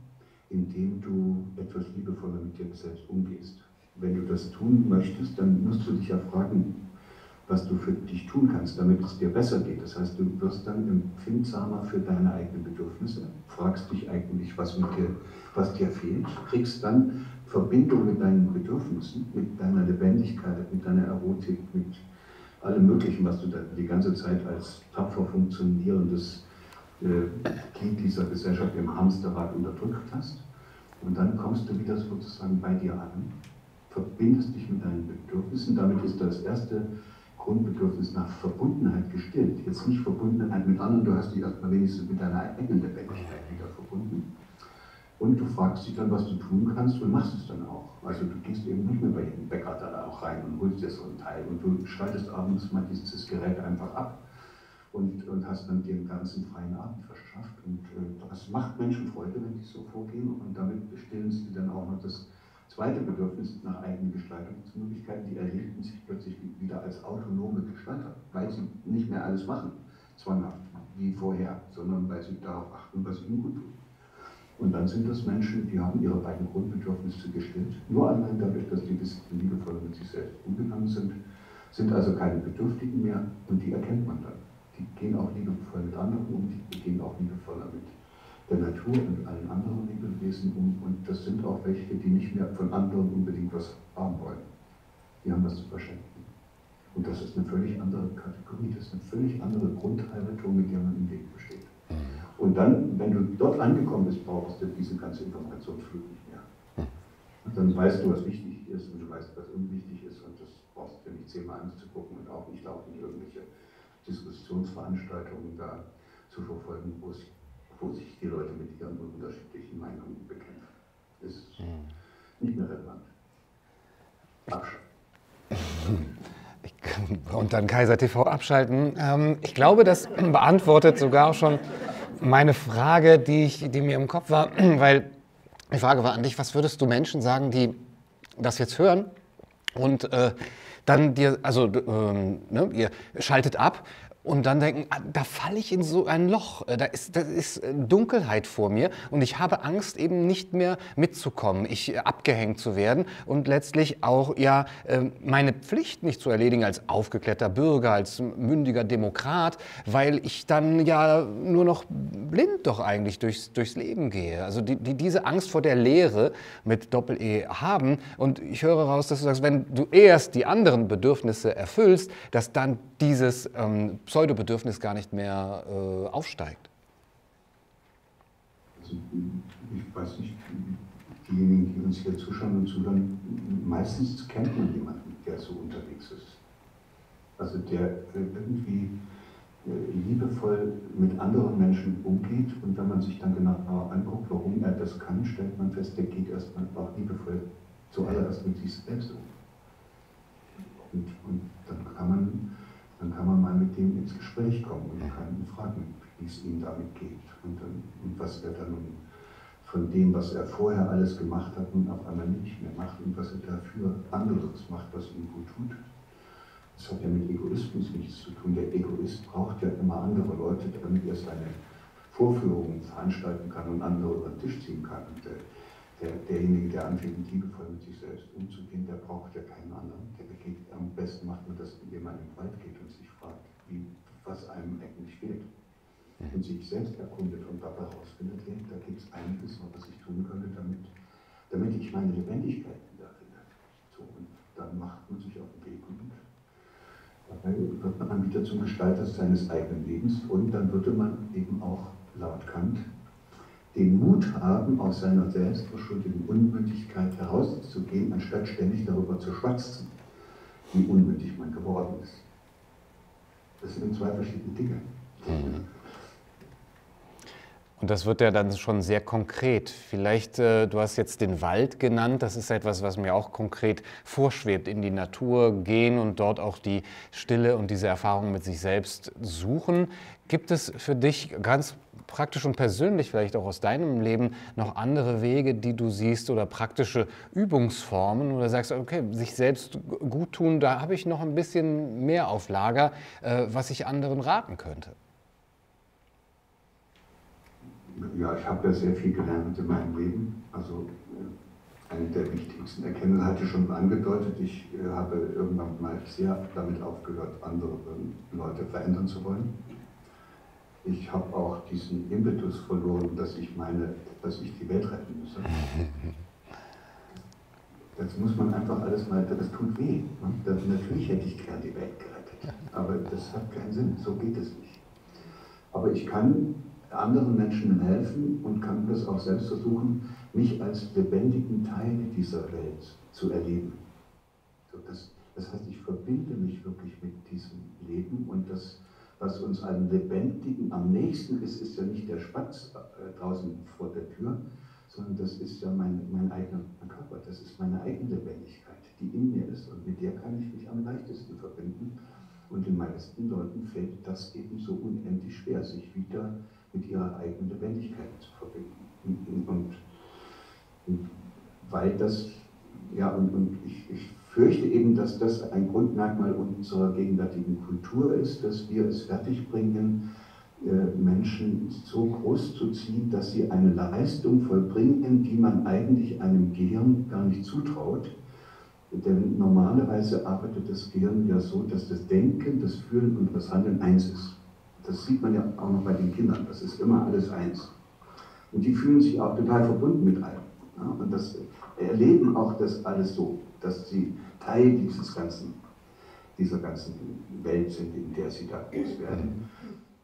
indem du etwas liebevoller mit dir selbst umgehst. Wenn du das tun möchtest, dann musst du dich ja fragen, was du für dich tun kannst, damit es dir besser geht. Das heißt, du wirst dann empfindsamer für deine eigenen Bedürfnisse, fragst dich eigentlich, was, mit dir, was dir fehlt, kriegst dann Verbindung mit deinen Bedürfnissen, mit deiner Lebendigkeit, mit deiner Erotik, mit allem Möglichen, was du da die ganze Zeit als tapfer funktionierendes äh, Kind dieser Gesellschaft im Hamsterrad unterdrückt hast. Und dann kommst du wieder sozusagen bei dir an, verbindest dich mit deinen Bedürfnissen. Damit ist das erste Grundbedürfnis nach Verbundenheit gestillt. Jetzt nicht Verbundenheit mit anderen, du hast dich erstmal wenigstens mit deiner eigenen Lebendigkeit wieder verbunden. Und du fragst dich dann, was du tun kannst und machst es dann auch. Also du gehst eben nicht mehr bei jedem Bäcker da auch rein und holst dir so ein Teil und du schaltest abends mal dieses Gerät einfach ab und, und hast dann den ganzen freien Abend verschafft. Und äh, das macht Menschen Freude, wenn die so vorgehen und damit stillen sie dann auch noch das zweite Bedürfnis nach eigenen Gestaltungsmöglichkeiten, die erlebten sich plötzlich wieder als autonome Gestalter, weil sie nicht mehr alles machen, zwanghaft, wie vorher, sondern weil sie darauf achten, was ihnen gut tut. Und dann sind das Menschen, die haben ihre beiden Grundbedürfnisse gestillt, nur allein dadurch, dass die liebevoller mit sich selbst umgegangen sind, sind also keine Bedürftigen mehr und die erkennt man dann. Die gehen auch liebevoll mit anderen um, die gehen auch liebevoller mit der Natur und allen anderen Lebewesen um. Und das sind auch welche, die nicht mehr von anderen unbedingt was haben wollen. Die haben was zu verschenken. Und das ist eine völlig andere Kategorie, das ist eine völlig andere Grundhaltung, mit der man im Leben besteht. Mhm. Und dann, wenn du dort angekommen bist, brauchst du diese ganze Informationsflut nicht mehr. Und dann weißt du, was wichtig ist und du weißt, was unwichtig ist und das brauchst du nicht zehnmal anzugucken und auch nicht auch in irgendwelche Diskussionsveranstaltungen da zu verfolgen, wo es wo sich die Leute mit ihren unterschiedlichen Meinungen bekämpfen. Das ist hm. nicht mehr relevant. Abschalten. Und dann Kaiser TV abschalten. Ähm, ich glaube, das beantwortet sogar schon meine Frage, die, ich, die mir im Kopf war, weil die Frage war an dich, was würdest du Menschen sagen, die das jetzt hören und äh, dann dir, also ähm, ne, ihr schaltet ab und dann denken, ah, da falle ich in so ein Loch, äh, da ist, da ist äh, Dunkelheit vor mir. Und ich habe Angst, eben nicht mehr mitzukommen, ich äh, abgehängt zu werden und letztlich auch ja meine Pflicht nicht zu erledigen als aufgeklärter Bürger, als mündiger Demokrat, weil ich dann ja nur noch blind doch eigentlich durchs, durchs Leben gehe. Also die, die, diese Angst vor der Leere mit Doppel-E haben. Und ich höre raus, dass du sagst, wenn du erst die anderen Bedürfnisse erfüllst, dass dann dieses ähm, Pseudobedürfnis gar nicht mehr äh, aufsteigt? Also, ich weiß nicht, diejenigen, die uns hier zuschauen und zuhören, meistens kennt man jemanden, der so unterwegs ist. Also der irgendwie äh, liebevoll mit anderen Menschen umgeht und wenn man sich dann genau anguckt, warum er das kann, stellt man fest, der geht erstmal auch liebevoll zuallererst mit sich selbst um. Und, und dann kann man dann kann man mal mit dem ins Gespräch kommen und kann ihn fragen, wie es ihm damit geht und, dann, und was er dann von dem, was er vorher alles gemacht hat, nun auf einmal nicht mehr macht und was er dafür anderes macht, was ihm gut tut. Das hat ja mit Egoismus nichts zu tun. Der Egoist braucht ja immer andere Leute, damit er seine Vorführungen veranstalten kann und andere über den Tisch ziehen kann. Und der, der, derjenige, der anfängt, liebevoll mit sich selbst umzugehen, der braucht ja keinen anderen. Begeht, am besten macht man das, indem man im Wald geht und sich fragt, wie, was einem eigentlich fehlt. Und sich selbst erkundet und dabei herausfindet, hey, da gibt es einiges, was ich tun könnte, damit, damit ich meine Lebendigkeit wiederfinde. So, und dann macht man sich auf den Weg und dabei wird man dann wieder zum Gestalter seines eigenen Lebens und dann würde man eben auch laut Kant den Mut haben, aus seiner selbstverschuldeten Unmündigkeit herauszugehen, anstatt ständig darüber zu schwatzen, wie unmündig man geworden ist. Das sind zwei verschiedene Dinge. Und das wird ja dann schon sehr konkret. Vielleicht, äh, du hast jetzt den Wald genannt, das ist etwas, was mir auch konkret vorschwebt, in die Natur gehen und dort auch die Stille und diese Erfahrung mit sich selbst suchen. Gibt es für dich ganz praktisch und persönlich vielleicht auch aus deinem Leben noch andere Wege, die du siehst oder praktische Übungsformen oder sagst, okay, sich selbst gut tun, da habe ich noch ein bisschen mehr auf Lager, äh, was ich anderen raten könnte? Ja, ich habe ja sehr viel gelernt in meinem Leben. Also äh, eine der wichtigsten Erkenntnisse hatte schon angedeutet. Ich äh, habe irgendwann mal sehr damit aufgehört, andere Leute verändern zu wollen. Ich habe auch diesen Impetus verloren, dass ich meine, dass ich die Welt retten müsse. Das muss man einfach alles mal, das tut weh. Ne? natürlich hätte ich gern die Welt gerettet, aber das hat keinen Sinn, so geht es nicht. Aber ich kann anderen Menschen helfen und kann das auch selbst versuchen, mich als lebendigen Teil dieser Welt zu erleben. Das, das heißt, ich verbinde mich wirklich mit diesem Leben und das, was uns allen Lebendigen am nächsten ist, ist ja nicht der Spatz äh, draußen vor der Tür, sondern das ist ja mein, mein eigener Körper, das ist meine eigene Lebendigkeit, die in mir ist und mit der kann ich mich am leichtesten verbinden. Und den meisten Leuten fällt das eben so unendlich schwer, sich wieder mit ihrer eigenen Lebendigkeit zu verbinden. Und, und weil das, ja, und, und ich, ich fürchte eben, dass das ein Grundmerkmal unserer gegenwärtigen Kultur ist, dass wir es fertigbringen, äh, Menschen so groß zu ziehen, dass sie eine Leistung vollbringen, die man eigentlich einem Gehirn gar nicht zutraut. Denn normalerweise arbeitet das Gehirn ja so, dass das Denken, das Fühlen und das Handeln eins ist. Das sieht man ja auch noch bei den Kindern. Das ist immer alles eins. Und die fühlen sich auch total verbunden mit allem. Ja, und das erleben auch das alles so, dass sie Teil dieses ganzen, dieser ganzen Welt sind, in der sie da groß werden.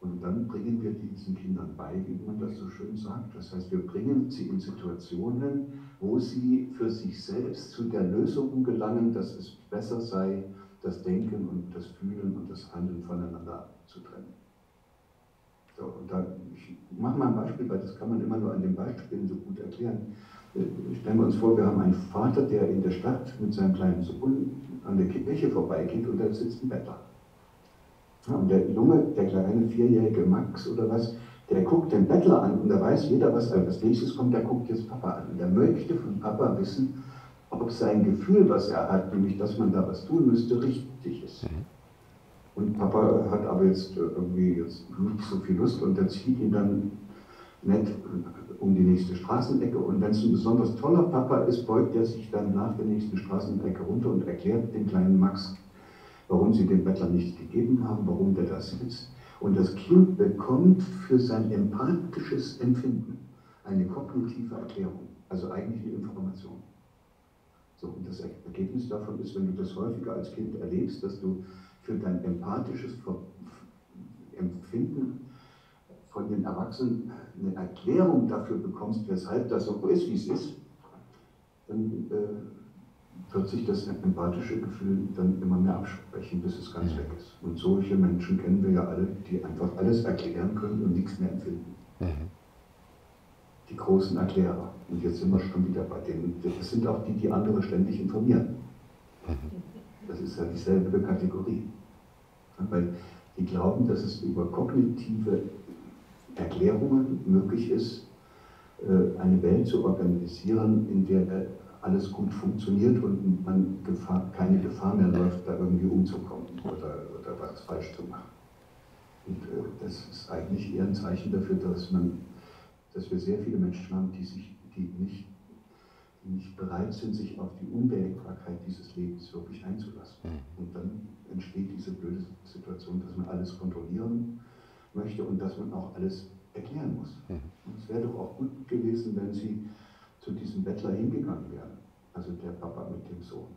Und dann bringen wir diesen Kindern bei, wie man das so schön sagt. Das heißt, wir bringen sie in Situationen, wo sie für sich selbst zu der Lösung gelangen, dass es besser sei, das Denken und das Fühlen und das Handeln voneinander zu trennen. So, und da, ich mache mal ein Beispiel, weil das kann man immer nur an den Beispielen so gut erklären. Äh, stellen wir uns vor, wir haben einen Vater, der in der Stadt mit seinem kleinen Sohn an der Kirche vorbeigeht und da sitzt ein Bettler. Ja, und der Junge, der kleine vierjährige Max oder was, der guckt den Bettler an und da weiß jeder, was als nächstes kommt, der guckt jetzt Papa an. Und der möchte von Papa wissen, ob sein Gefühl, was er hat, nämlich dass man da was tun müsste, richtig ist. Und Papa hat aber jetzt äh, irgendwie jetzt nicht so viel Lust und der zieht ihn dann nett um die nächste Straßenecke. Und wenn es ein besonders toller Papa ist, beugt er sich dann nach der nächsten Straßenecke runter und erklärt dem kleinen Max, warum sie dem Bettler nichts gegeben haben, warum der da sitzt. Und das Kind bekommt für sein empathisches Empfinden eine kognitive Erklärung, also eigentlich eine Information. So, und das Ergebnis davon ist, wenn du das häufiger als Kind erlebst, dass du für dein empathisches Empfinden von den Erwachsenen eine Erklärung dafür bekommst, weshalb das so ist, wie es ist, dann äh, wird sich das empathische Gefühl dann immer mehr absprechen, bis es ganz weg ist. Und solche Menschen kennen wir ja alle, die einfach alles erklären können und nichts mehr empfinden. Mhm. Die großen Erklärer. Und jetzt sind wir schon wieder bei denen. Das sind auch die, die andere ständig informieren. Mhm. Das ist ja dieselbe Kategorie. Weil die glauben, dass es über kognitive Erklärungen möglich ist, äh, eine Welt zu organisieren, in der alles gut funktioniert und man Gefahr, keine Gefahr mehr läuft, da irgendwie umzukommen oder, oder was falsch zu machen. Und äh, das ist eigentlich eher ein Zeichen dafür, dass, man, dass wir sehr viele Menschen haben, die, sich, die nicht nicht bereit sind, sich auf die Unwägbarkeit dieses Lebens wirklich einzulassen. Mhm. Und dann entsteht diese blöde Situation, dass man alles kontrollieren möchte und dass man auch alles erklären muss. Mhm. es wäre doch auch gut gewesen, wenn Sie zu diesem Bettler hingegangen wären, also der Papa mit dem Sohn,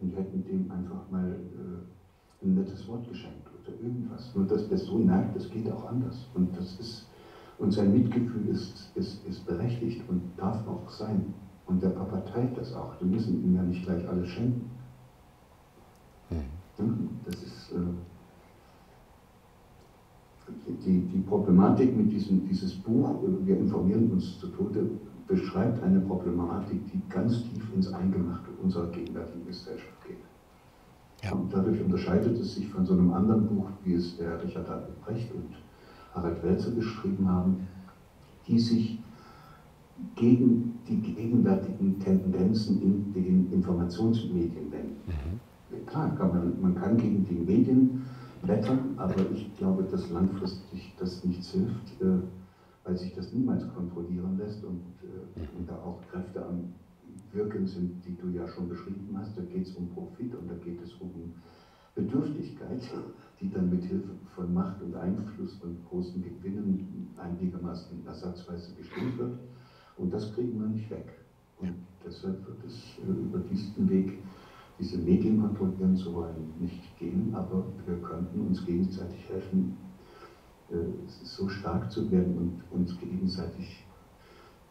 und hätten dem einfach mal äh, ein nettes Wort geschenkt oder irgendwas. Nur dass der Sohn merkt, es geht auch anders. Und das ist und sein Mitgefühl ist, ist, ist berechtigt und darf auch sein. Und der Papa teilt das auch. Wir müssen ihm ja nicht gleich alles schenken. Mhm. Das ist, äh, die, die Problematik mit diesem dieses Buch, wir informieren uns zu Tode, beschreibt eine Problematik, die ganz tief ins Eingemachte unserer gegenwärtigen Gesellschaft geht. Ja. Und dadurch unterscheidet es sich von so einem anderen Buch, wie es der Richard David Brecht und Harald Welzer geschrieben haben, die sich gegen die gegenwärtigen Tendenzen in den Informationsmedien wenden. Mhm. Klar, kann man, man kann gegen die Medien wettern, aber ich glaube, dass langfristig das nichts hilft, äh, weil sich das niemals kontrollieren lässt und, äh, und da auch Kräfte am Wirken sind, die du ja schon beschrieben hast. Da geht es um Profit und da geht es um Bedürftigkeit, die dann mit Hilfe von Macht und Einfluss und großen Gewinnen einigermaßen ersatzweise gestimmt wird. Und das kriegen wir nicht weg. Und deshalb wird es äh, über diesen Weg diese Medien kontrollieren zu wollen nicht gehen, aber wir könnten uns gegenseitig helfen, äh, so stark zu werden und uns gegenseitig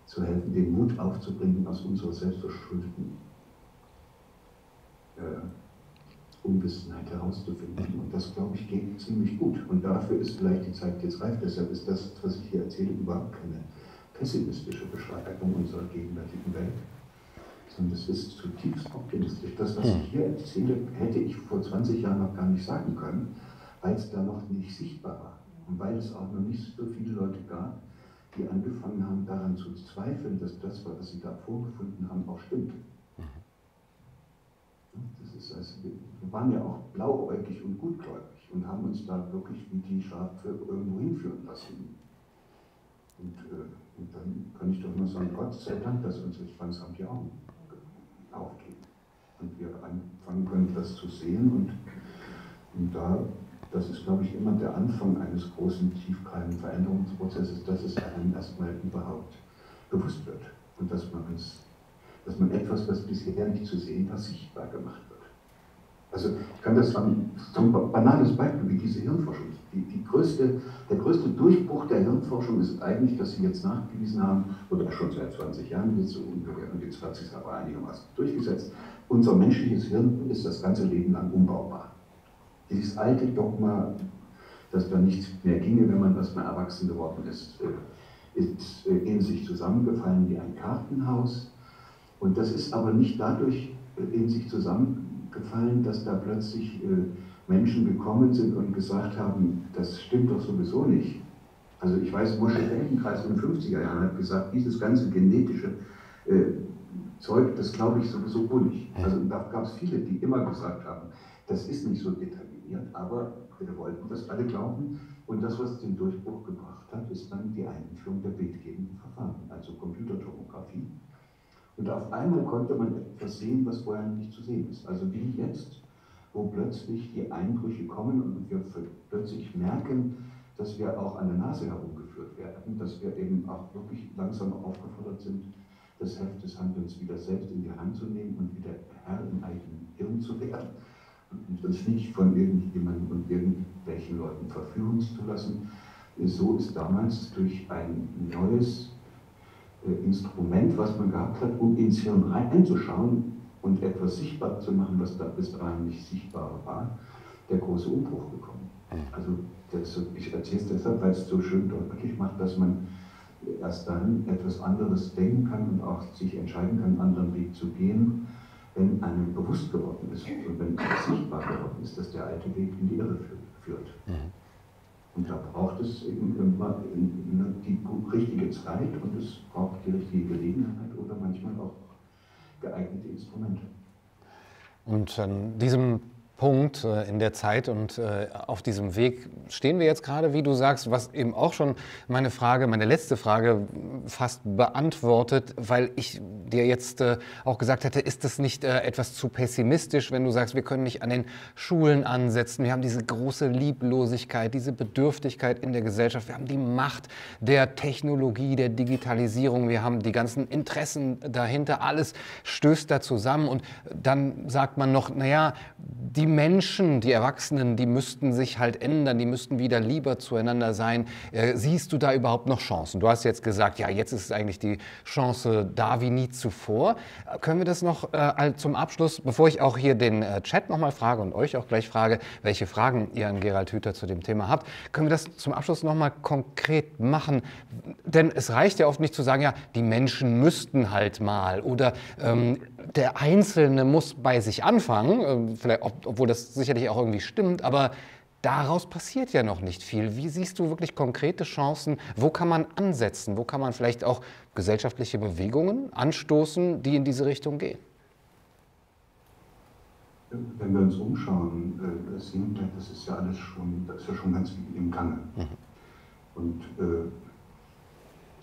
zu helfen, den Mut aufzubringen, aus unserer selbstverschuldeten äh, Unwissenheit herauszufinden. Und das, glaube ich, geht ziemlich gut. Und dafür ist vielleicht die Zeit jetzt reif. Deshalb ist das, was ich hier erzähle, überhaupt keine pessimistische Beschreibung unserer gegenwärtigen Welt, sondern es ist zutiefst optimistisch. Das, was hm. ich hier erzähle, hätte ich vor 20 Jahren noch gar nicht sagen können, weil es da noch nicht sichtbar war. Und weil es auch noch nicht so viele Leute gab, die angefangen haben, daran zu zweifeln, dass das, was sie da vorgefunden haben, auch stimmt. Mhm. Das ist also, wir waren ja auch blauäugig und gutgläubig und haben uns da wirklich wie die Schafe irgendwo hinführen lassen. Und, äh, und dann kann ich doch nur sagen, Gott sei Dank, dass uns jetzt langsam die Augen aufgehen. Und wir anfangen können, das zu sehen. Und, und da, das ist, glaube ich, immer der Anfang eines großen, tiefgreifenden Veränderungsprozesses, dass es einem erstmal überhaupt bewusst wird. Und dass man, uns, dass man etwas, was bisher nicht zu sehen war, sichtbar gemacht wird. Also ich kann das sagen, so ein banales Beispiel wie diese Hirnforschung. Die, die größte, der größte Durchbruch der Hirnforschung ist eigentlich, dass sie jetzt nachgewiesen haben, oder schon seit 20 Jahren jetzt so ungefähr, und jetzt hat sich es aber einigermaßen durchgesetzt, unser menschliches Hirn ist das ganze Leben lang umbaubar. Dieses alte Dogma, dass da nichts mehr ginge, wenn man erstmal erwachsen geworden ist, äh, ist äh, in sich zusammengefallen wie ein Kartenhaus. Und das ist aber nicht dadurch äh, in sich zusammengefallen, gefallen, dass da plötzlich Menschen gekommen sind und gesagt haben, das stimmt doch sowieso nicht. Also ich weiß, Mosche Feldenkreis in den 50er Jahren hat gesagt, dieses ganze genetische äh, Zeug, das glaube ich sowieso nicht. Also da gab es viele, die immer gesagt haben, das ist nicht so determiniert, aber wir wollten das alle glauben. Und das, was den Durchbruch gebracht hat, ist dann die Einführung der bildgebenden Verfahren, also Computertomographie. Und auf einmal konnte man etwas sehen, was vorher nicht zu sehen ist. Also wie jetzt, wo plötzlich die Einbrüche kommen und wir plötzlich merken, dass wir auch an der Nase herumgeführt werden, dass wir eben auch wirklich langsam aufgefordert sind, das Heft des Handelns wieder selbst in die Hand zu nehmen und wieder Herr im eigenen Hirn zu werden und uns nicht von irgendjemandem und irgendwelchen Leuten verführen zu lassen. So ist damals durch ein neues äh, Instrument, was man gehabt hat, um ins Hirn reinzuschauen und etwas sichtbar zu machen, was da bis dahin nicht sichtbar war, der große Umbruch gekommen. Also das, ich erzähle es deshalb, weil es so schön deutlich macht, dass man erst dann etwas anderes denken kann und auch sich entscheiden kann, einen anderen Weg zu gehen, wenn einem bewusst geworden ist und wenn es sichtbar geworden ist, dass der alte Weg in die Irre führt. Und da braucht es eben immer die richtige Zeit und es braucht die richtige Gelegenheit oder manchmal auch geeignete Instrumente. Und an diesem Punkt äh, in der Zeit und äh, auf diesem Weg stehen wir jetzt gerade, wie du sagst, was eben auch schon meine Frage, meine letzte Frage fast beantwortet, weil ich dir jetzt äh, auch gesagt hätte, ist das nicht etwas zu pessimistisch, wenn du sagst, wir können nicht an den Schulen ansetzen, wir haben diese große Lieblosigkeit, diese Bedürftigkeit in der Gesellschaft, wir haben die Macht der Technologie, der Digitalisierung, wir haben die ganzen Interessen dahinter, alles stößt da zusammen. Und dann sagt man noch, naja, die Menschen, die Erwachsenen, die müssten sich halt ändern, die müssten wieder lieber zueinander sein. Äh, siehst du da überhaupt noch Chancen? Du hast jetzt gesagt, ja, jetzt ist eigentlich die Chance da wie nie zuvor. Äh, können wir das noch äh, zum Abschluss, bevor ich auch hier den äh, Chat nochmal frage und euch auch gleich frage, welche Fragen ihr an Gerald Hüther zu dem Thema habt, können wir das zum Abschluss nochmal konkret machen? Denn es reicht ja oft nicht zu sagen, ja, die Menschen müssten halt mal oder ähm, der Einzelne muss bei sich anfangen, äh, vielleicht, obwohl das sicherlich auch irgendwie stimmt, aber daraus passiert ja noch nicht viel. Wie siehst du wirklich konkrete Chancen? Wo kann man ansetzen? Wo kann man vielleicht auch gesellschaftliche Bewegungen anstoßen, die in diese Richtung gehen? Wenn wir uns umschauen, äh, sehen wir, das ist ja alles schon, das ist ja schon ganz im Gange. Mhm. Und äh,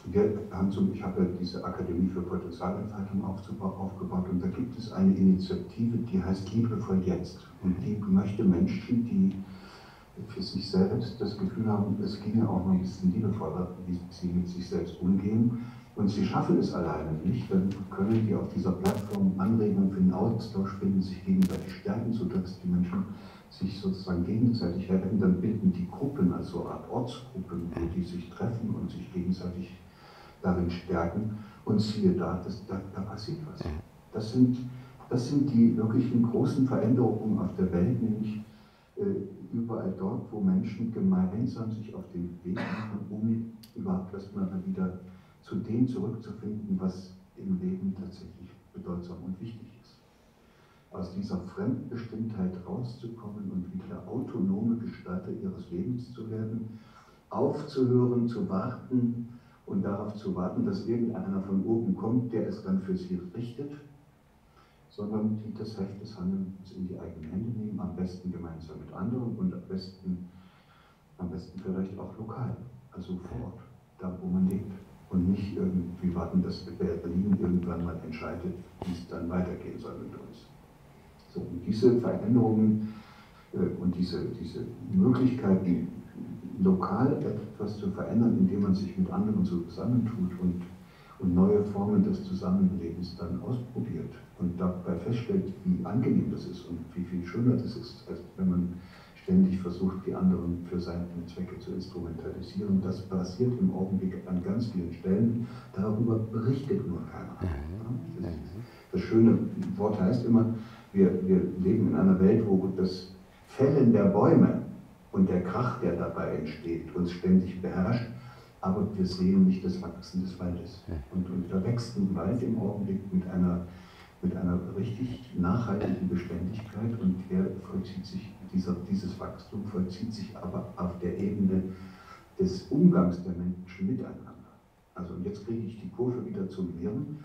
wir haben zum, ich habe ja diese Akademie für Potenzialentfaltung aufgebaut und da gibt es eine Initiative, die heißt Liebevoll Jetzt. Und die möchte Menschen, die für sich selbst das Gefühl haben, es ginge auch noch ein bisschen liebevoller, wie sie mit sich selbst umgehen. Und sie schaffen es alleine nicht, dann können die auf dieser Plattform Anregungen für den Austausch finden, sich gegenseitig stärken, sodass die Menschen sich sozusagen gegenseitig helfen. Dann bilden die Gruppen, also Art Ortsgruppen, wo die sich treffen und sich gegenseitig darin stärken. Und siehe da, das, da, da passiert was. Das sind, das sind die wirklichen großen Veränderungen auf der Welt, nämlich äh, überall dort, wo Menschen gemeinsam sich auf den Weg machen, um überhaupt erstmal wieder zu dem zurückzufinden, was im Leben tatsächlich bedeutsam und wichtig ist. Aus dieser Fremdbestimmtheit rauszukommen und wieder autonome Gestalter ihres Lebens zu werden, aufzuhören, zu warten, und darauf zu warten, dass irgendeiner von oben kommt, der es dann für sie richtet, sondern die das Recht des Handelns in die eigenen Hände nehmen, am besten gemeinsam mit anderen und am besten, am besten vielleicht auch lokal, also vor Ort, da wo man lebt. Und nicht irgendwie warten, dass Berlin irgendwann mal entscheidet, wie es dann weitergehen soll mit uns. So, und diese Veränderungen äh, und diese, diese Möglichkeiten, lokal etwas zu verändern, indem man sich mit anderen zusammentut und, und neue Formen des Zusammenlebens dann ausprobiert und dabei feststellt, wie angenehm das ist und wie viel schöner das ist, als wenn man ständig versucht, die anderen für seine Zwecke zu instrumentalisieren. Das passiert im Augenblick an ganz vielen Stellen. Darüber berichtet nur keiner. Mhm. Das, das schöne Wort heißt immer, wir, wir leben in einer Welt, wo das Fällen der Bäume und der Krach, der dabei entsteht, uns ständig beherrscht, aber wir sehen nicht das Wachsen des Waldes. Und, und da wächst ein Wald im Augenblick mit einer, mit einer richtig nachhaltigen Beständigkeit und der vollzieht sich, dieser, dieses Wachstum vollzieht sich aber auf der Ebene des Umgangs der Menschen miteinander. Also jetzt kriege ich die Kurve wieder zum Hirn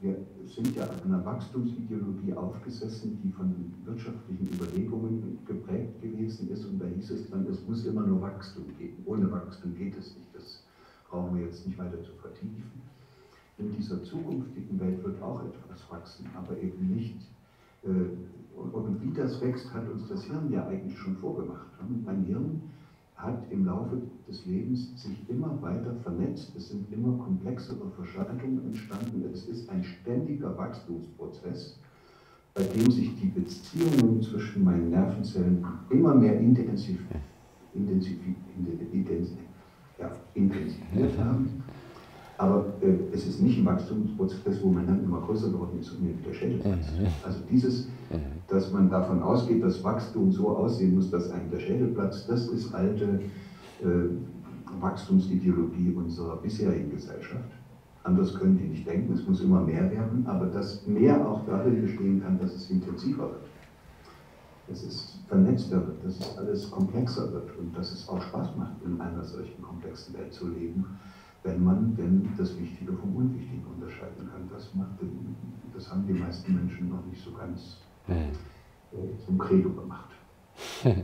wir sind ja einer Wachstumsideologie aufgesessen, die von wirtschaftlichen Überlegungen geprägt gewesen ist. Und da hieß es dann, es muss immer nur Wachstum geben. Ohne Wachstum geht es nicht. Das brauchen wir jetzt nicht weiter zu vertiefen. In dieser zukünftigen Welt wird auch etwas wachsen, aber eben nicht. Äh, und wie das wächst, hat uns das Hirn ja eigentlich schon vorgemacht. Mein Hirn hat im Laufe des Lebens sich immer weiter vernetzt. Es sind immer komplexere Verschaltungen entstanden. Es ist ein ständiger Wachstumsprozess, bei dem sich die Beziehungen zwischen meinen Nervenzellen immer mehr intensiv, intensiv, intensiv, ja, intensiviert haben. Aber äh, es ist nicht ein Wachstumsprozess, wo man dann immer größer geworden ist und mir wieder Schädel platzt. Mhm. Also dieses, mhm. dass man davon ausgeht, dass Wachstum so aussehen muss, dass einem der Schädel platzt, das ist alte äh, Wachstumsideologie unserer bisherigen Gesellschaft. Anders können die nicht denken, es muss immer mehr werden, aber dass mehr auch darin bestehen kann, dass es intensiver wird. Dass es vernetzter wird, dass es alles komplexer wird und dass es auch Spaß macht, in einer solchen komplexen Welt zu leben wenn man denn das Wichtige vom Unwichtigen unterscheiden kann. Das, macht, das haben die meisten Menschen noch nicht so ganz äh, zum Credo gemacht.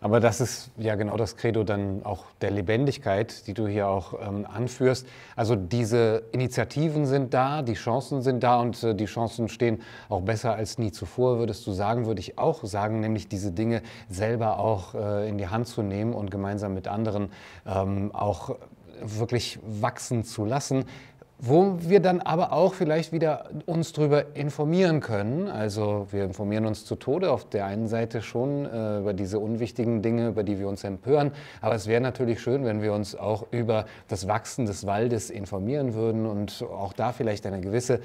Aber das ist ja genau das Credo dann auch der Lebendigkeit, die du hier auch ähm, anführst. Also diese Initiativen sind da, die Chancen sind da und äh, die Chancen stehen auch besser als nie zuvor, würdest du sagen, würde ich auch sagen, nämlich diese Dinge selber auch äh, in die Hand zu nehmen und gemeinsam mit anderen ähm, auch wirklich wachsen zu lassen. wo wir dann aber auch vielleicht wieder uns darüber informieren können. Also wir informieren uns zu Tode auf der einen Seite schon äh, über diese unwichtigen Dinge, über die wir uns empören. Aber es wäre natürlich schön, wenn wir uns auch über das Wachsen des Waldes informieren würden und auch da vielleicht eine gewisse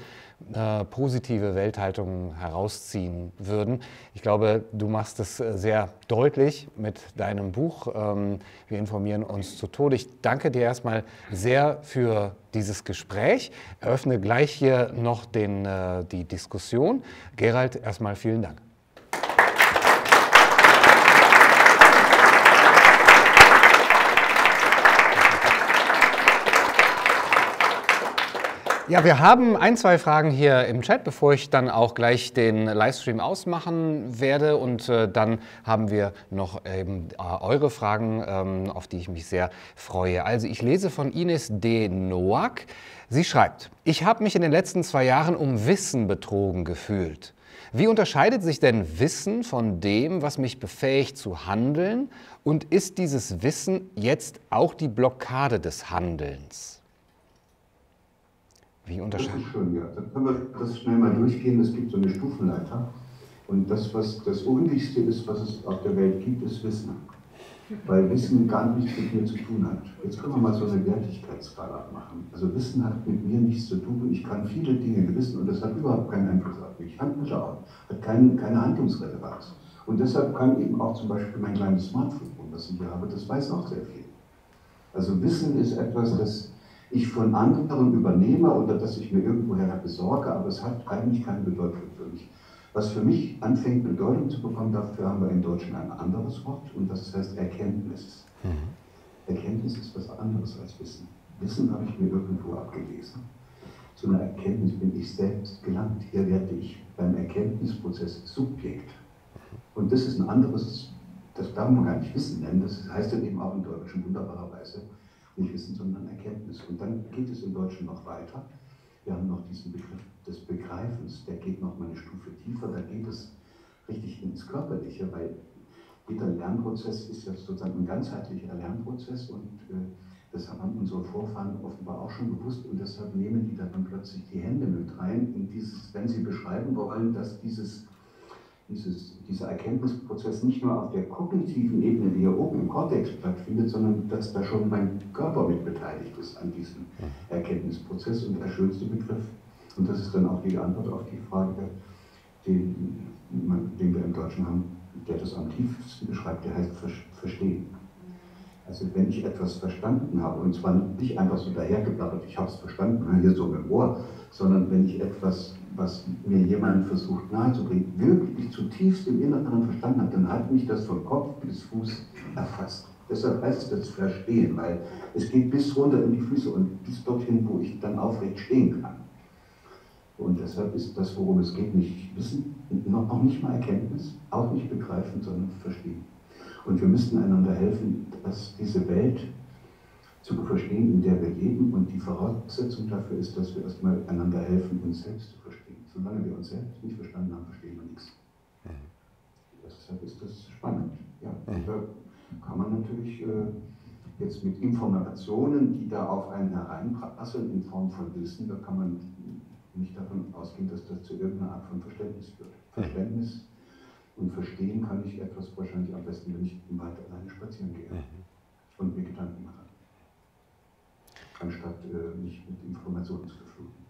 äh, positive Welthaltung herausziehen würden. Ich glaube, du machst es äh, sehr deutlich mit deinem Buch. Ähm, wir informieren uns zu Tode. Ich danke dir erstmal sehr für dieses Gespräch. Eröffne gleich hier noch den, äh, die Diskussion. Gerald, erstmal vielen Dank. Ja, wir haben ein, zwei Fragen hier im Chat, bevor ich dann auch gleich den Livestream ausmachen werde. Und äh, dann haben wir noch eben äh, eure Fragen, ähm, auf die ich mich sehr freue. Also ich lese von Ines D. Noack. Sie schreibt, ich habe mich in den letzten zwei Jahren um Wissen betrogen gefühlt. Wie unterscheidet sich denn Wissen von dem, was mich befähigt zu handeln? Und ist dieses Wissen jetzt auch die Blockade des Handelns? Wie unterscheiden? Das ist schön, ja. Dann können wir das schnell mal durchgehen. Es gibt so eine Stufenleiter. Und das, was das Unwichtigste ist, was es auf der Welt gibt, ist Wissen. Weil Wissen gar nichts mit mir zu tun hat. Jetzt können wir mal so eine Wertigkeitsskala machen. Also Wissen hat mit mir nichts zu tun. Ich kann viele Dinge wissen und das hat überhaupt keinen Einfluss auf mich. Handlische auch. Hat keine, keine Handlungsrelevanz. Und deshalb kann eben auch zum Beispiel mein kleines Smartphone, was ich hier habe, das weiß auch sehr viel. Also Wissen ist etwas, das ich von anderen übernehme oder dass ich mir irgendwoher besorge, aber es hat eigentlich keine Bedeutung für mich. Was für mich anfängt Bedeutung zu bekommen, dafür haben wir im Deutschen ein anderes Wort und das heißt Erkenntnis. Mhm. Erkenntnis ist was anderes als Wissen. Wissen habe ich mir irgendwo abgelesen. Zu einer Erkenntnis bin ich selbst gelangt. Hier werde ich beim Erkenntnisprozess Subjekt. Und das ist ein anderes, das darf man gar nicht Wissen nennen, das heißt dann eben auch im Deutschen wunderbarerweise nicht Wissen, sondern Erkenntnis. Und dann geht es im Deutschen noch weiter. Wir haben noch diesen Begriff des Begreifens, der geht noch mal eine Stufe tiefer, da geht es richtig ins Körperliche, weil jeder Lernprozess ist ja sozusagen ein ganzheitlicher Lernprozess und äh, das haben unsere Vorfahren offenbar auch schon gewusst und deshalb nehmen die dann plötzlich die Hände mit rein in dieses, wenn sie beschreiben wollen, dass dieses dieses, dieser Erkenntnisprozess nicht nur auf der kognitiven Ebene, die hier oben im Kortex stattfindet, sondern dass da schon mein Körper mit beteiligt ist an diesem Erkenntnisprozess. Und der schönste Begriff, und das ist dann auch die Antwort auf die Frage, den, den wir im Deutschen haben, der das am tiefsten beschreibt, der heißt Verstehen. Also wenn ich etwas verstanden habe, und zwar nicht einfach so dahergeblattert, ich habe es verstanden, hier so im Ohr, sondern wenn ich etwas was mir jemand versucht nahezubringen, wirklich zutiefst im Inneren verstanden hat, dann hat mich das von Kopf bis Fuß erfasst. Deshalb heißt das Verstehen, weil es geht bis runter in die Füße und bis dorthin, wo ich dann aufrecht stehen kann. Und deshalb ist das, worum es geht, nicht Wissen, noch nicht mal Erkenntnis, auch nicht begreifen, sondern verstehen. Und wir müssten einander helfen, dass diese Welt zu verstehen, in der wir leben. Und die Voraussetzung dafür ist, dass wir erstmal einander helfen, uns selbst zu verstehen. Solange wir uns selbst nicht verstanden haben, verstehen wir nichts. Mhm. Deshalb ist das spannend. Ja, mhm. Da kann man natürlich äh, jetzt mit Informationen, die da auf einen hereinprasseln in Form von Wissen, da kann man nicht davon ausgehen, dass das zu irgendeiner Art von Verständnis führt. Mhm. Verständnis und Verstehen kann ich etwas wahrscheinlich am besten, wenn ich im Wald alleine spazieren gehe und mir Gedanken mache, anstatt äh, mich mit Informationen zu verfluten.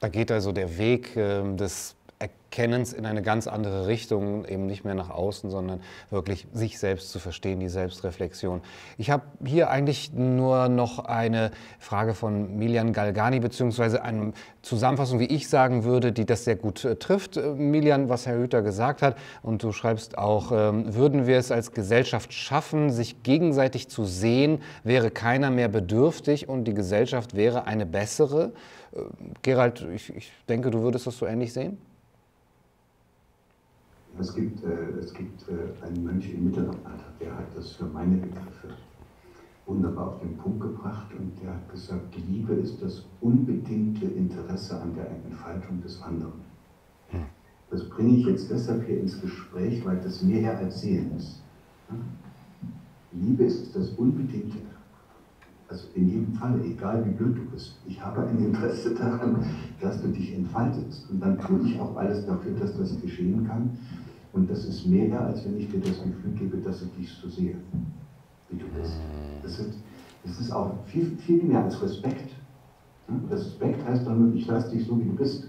Da geht also der Weg äh, des Erkennens in eine ganz andere Richtung, eben nicht mehr nach außen, sondern wirklich sich selbst zu verstehen, die Selbstreflexion. Ich habe hier eigentlich nur noch eine Frage von Milian Galgani, beziehungsweise eine Zusammenfassung, wie ich sagen würde, die das sehr gut äh, trifft. Äh, Milian, was Herr Hüter gesagt hat, und du schreibst auch, äh, würden wir es als Gesellschaft schaffen, sich gegenseitig zu sehen, wäre keiner mehr bedürftig und die Gesellschaft wäre eine bessere. Äh, Gerald, ich, ich denke, du würdest das so ähnlich sehen? Es gibt, äh, es gibt äh, einen Mönch im Mittelalter, der hat das für meine Begriffe wunderbar auf den Punkt gebracht und der hat gesagt, Liebe ist das unbedingte Interesse an der Entfaltung des anderen. Hm. Das bringe ich jetzt deshalb hier ins Gespräch, weil das mehr als Sehen ist. Liebe ist das unbedingte Also in jedem Fall, egal wie blöd du bist. Ich habe ein Interesse daran, dass du dich entfaltest. Und dann tue ich auch alles dafür, dass das geschehen kann. Und das ist mehr, als wenn ich dir das Gefühl gebe, dass ich dich so sehe, wie du bist. Das ist, das ist auch viel, viel mehr als Respekt. Respekt heißt dann nur, ich lasse dich so, wie du bist.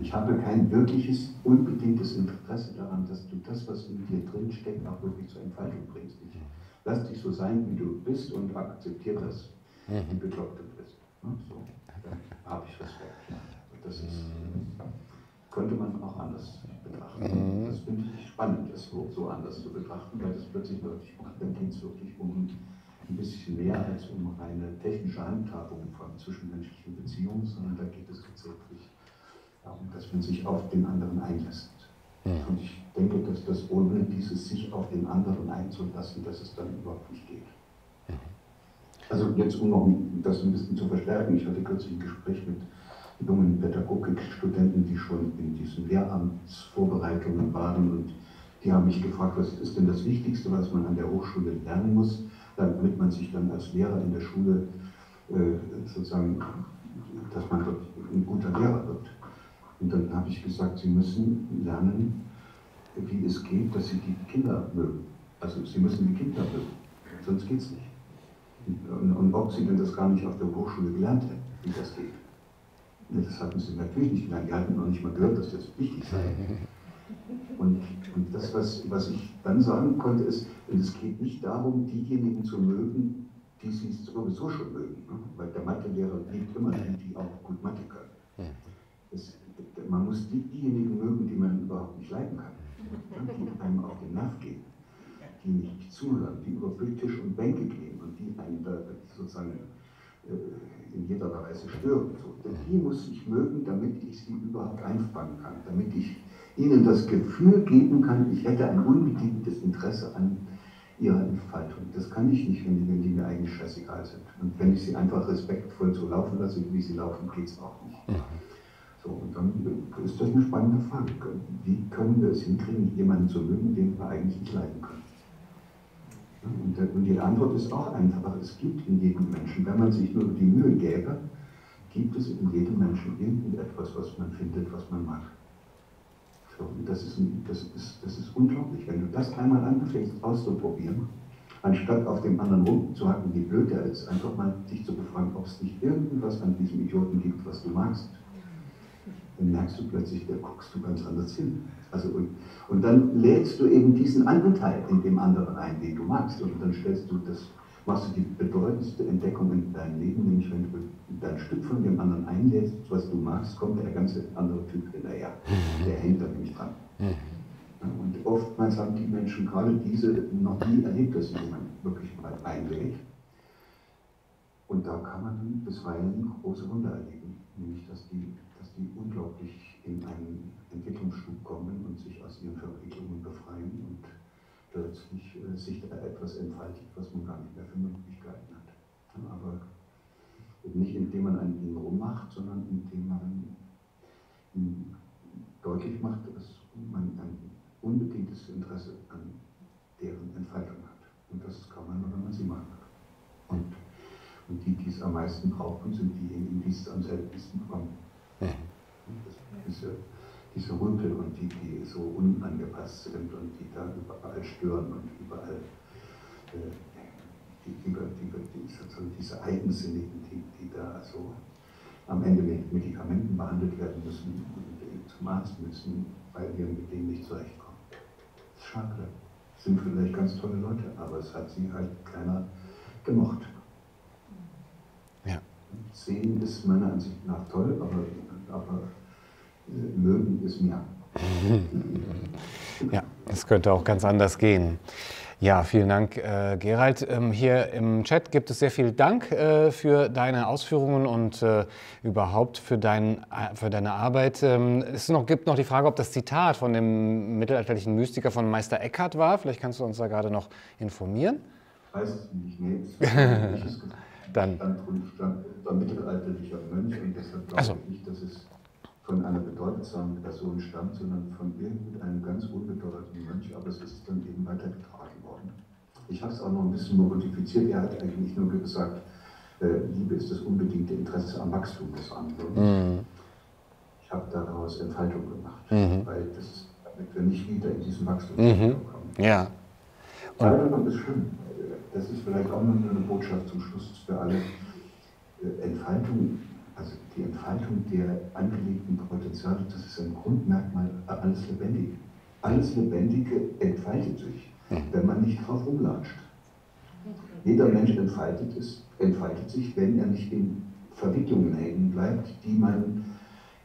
Ich habe kein wirkliches, unbedingtes Interesse daran, dass du das, was in dir drin steckt, auch wirklich zur Entfaltung bringst. Ich lass dich so sein, wie du bist und akzeptiere das, wie bekloppt du bist. So, dann habe ich Respekt. Das ist, könnte man auch anders betrachten. Das finde ich spannend, das so, so anders zu betrachten, weil das plötzlich wirklich macht. Dann geht es wirklich um ein bisschen mehr als um eine technische Handhabung von zwischenmenschlichen Beziehungen, sondern da geht es tatsächlich darum, dass man sich auf den anderen einlässt. Ja. Und ich denke, dass das ohne dieses sich auf den anderen einzulassen, dass es dann überhaupt nicht geht. Also jetzt, um noch das ein bisschen zu verstärken, ich hatte kürzlich ein Gespräch mit jungen Pädagogikstudenten, die schon in diesen Lehramtsvorbereitungen waren und die haben mich gefragt, was ist denn das Wichtigste, was man an der Hochschule lernen muss, damit man sich dann als Lehrer in der Schule äh, sozusagen, dass man dort ein guter Lehrer wird. Und dann habe ich gesagt, Sie müssen lernen, wie es geht, dass Sie die Kinder mögen. Also Sie müssen die Kinder mögen, sonst geht es nicht. Und, und, ob Sie denn das gar nicht auf der Hochschule gelernt hätten, wie das geht. Das hatten Sie natürlich nicht gelernt. Die hatten noch nicht mal gehört, dass das wichtig sei. Und, und das, was, was ich dann sagen konnte, ist, es geht nicht darum, diejenigen zu mögen, die sie sowieso schon mögen. Ne? Weil der Mathelehrer liebt immer die, die auch gut Mathe können. Es, man muss die, diejenigen mögen, die man überhaupt nicht leiden kann, die einem auf den Nerv gehen, die nicht zuhören, die über Tisch und Bänke gehen und die einen da sozusagen äh, in jeder Weise stören. So, die muss ich mögen, damit ich sie überhaupt einfangen kann, damit ich ihnen das Gefühl geben kann, ich hätte ein unbedingtes Interesse an ihrer Entfaltung. Das kann ich nicht, wenn die, wenn die mir eigentlich scheißegal sind. Und wenn ich sie einfach respektvoll so laufen lasse, wie sie laufen, geht es auch nicht. So, und dann ist das eine spannende Frage. Wie können wir es hinkriegen, jemanden zu mögen, den wir eigentlich nicht leiden können? Und die Antwort ist auch einfach, es gibt in jedem Menschen, wenn man sich nur die Mühe gäbe, gibt es in jedem Menschen irgendetwas, was man findet, was man mag. So, das, ist, das, ist, das ist unglaublich. Wenn du das einmal anfängst auszuprobieren, anstatt auf dem anderen rumzuhacken, wie blöd er ist, einfach mal dich zu befragen, ob es nicht irgendwas an diesem Idioten gibt, was du magst dann merkst du plötzlich, da guckst du ganz anders hin. Also und, und dann lädst du eben diesen Anteil in dem anderen ein, den du magst. Und dann stellst du das, machst du die bedeutendste Entdeckung in deinem Leben, nämlich wenn du dein Stück von dem anderen einlädst, was du magst, kommt der ganze andere Typ hinterher. Der hängt da nämlich dran. Und oftmals haben die Menschen gerade diese noch nie erlebt, dass jemand wirklich mal einlädt. Und da kann man bisweilen große Wunder erleben, nämlich dass die die unglaublich in einen Entwicklungsschub kommen und sich aus ihren Verwicklungen befreien und plötzlich äh, sich da etwas entfaltet, was man gar nicht mehr für Möglichkeiten hat. Aber nicht indem man an ihnen rummacht, sondern indem man ihnen deutlich macht, dass man ein unbedingtes Interesse an deren Entfaltung hat. Und das kann man wenn man sie mag. Und, und die, die es am meisten brauchen, sind diejenigen, die es am seltensten Diese, diese Rümpel und die, die so unangepasst sind und die da überall stören und überall äh, die, die, die, diese Eigensinnigen, die, die da also am Ende mit Medikamenten behandelt werden müssen und zum Arzt müssen, weil wir mit denen nicht zurechtkommen. Das ist schade. Sind vielleicht ganz tolle Leute, aber es hat sie halt keiner gemocht. Ja. Sehen ist meiner Ansicht nach toll, aber aber äh, mögen ist mehr. Ja, es könnte auch ganz anders gehen. Ja, vielen Dank, äh, Gerald. Ähm, hier im Chat gibt es sehr viel Dank äh, für deine Ausführungen und äh, überhaupt für, dein, äh, für deine Arbeit. Ähm, es noch, gibt noch die Frage, ob das Zitat von dem mittelalterlichen Mystiker von Meister Eckhart war. Vielleicht kannst du uns da gerade noch informieren. Weiß es nicht, nee. Dann. Stand, stand, war mittelalterlicher Mönch und deshalb glaube so. ich nicht, dass es von einer bedeutsamen Person stammt, sondern von irgendeinem ganz unbedeutenden Mönch, aber es ist dann eben weitergetragen worden. Ich habe es auch noch ein bisschen modifiziert. Er hat eigentlich nur gesagt, Äh, Liebe ist das unbedingte Interesse am Wachstum des anderen. Mhm. Ich habe daraus Entfaltung gemacht, mhm. weil das damit wir nicht wieder in diesen Wachstum mhm. kommen. Ja. Und ist schön. Das ist vielleicht auch noch eine Botschaft zum Schluss für alle. Äh, Entfaltung, also die Entfaltung der angelegten Potenziale, das ist ein Grundmerkmal alles Lebendige. Alles Lebendige entfaltet sich, mhm. wenn man nicht drauf rumlatscht. Jeder Mensch entfaltet, ist, entfaltet sich, wenn er nicht in Verwicklungen hängen bleibt, die man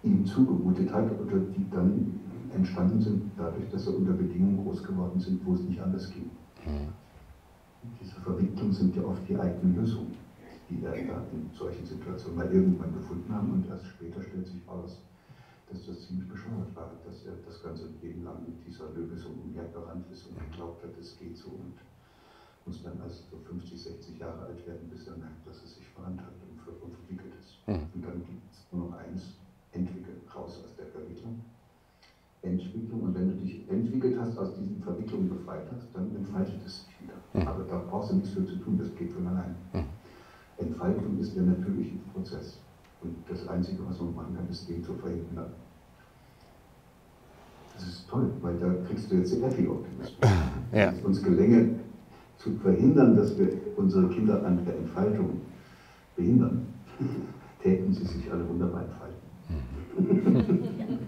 ihm zugemutet hat oder die dann entstanden sind, dadurch, dass er unter Bedingungen groß geworden sind, wo es nicht anders ging. Diese Verwicklungen sind ja oft die eigenen Lösungen, die wir in solchen Situationen mal irgendwann gefunden haben und erst später stellt sich raus, dass das ziemlich bescheuert war, dass er das ganze Leben lang mit dieser Lösung umhergerannt ist und geglaubt hat, es geht so und muss dann erst so 50, 60 Jahre alt werden, bis er merkt, dass es sich verhandelt und verwickelt ist. Mhm. Und dann gibt es nur noch eins, entwickeln, raus aus der Verwicklung. Entwicklung und wenn du dich entwickelt hast, aus diesen Verwicklungen befreit hast, dann entfaltet es sich wieder. Mhm. Aber da brauchst du nichts für zu tun, das geht von allein. Mhm. Entfaltung ist der natürliche Prozess. Und das Einzige, was man machen kann, ist, den zu verhindern. Das ist toll, weil da kriegst du jetzt sehr viel Optimismus. Ja. Wenn es uns gelänge, zu verhindern, dass wir unsere Kinder an der Entfaltung behindern, täten sie sich alle wunderbar entfalten.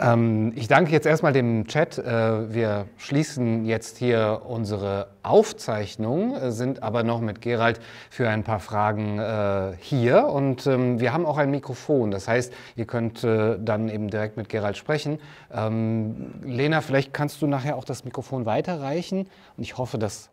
Ähm, ich danke jetzt erstmal dem Chat. Äh, wir schließen jetzt hier unsere Aufzeichnung, äh, sind aber noch mit Gerald für ein paar Fragen äh, hier. Und ähm, wir haben auch ein Mikrofon. Das heißt, ihr könnt äh, dann eben direkt mit Gerald sprechen. Ähm, Lena, vielleicht kannst du nachher auch das Mikrofon weiterreichen. Und ich hoffe, dass.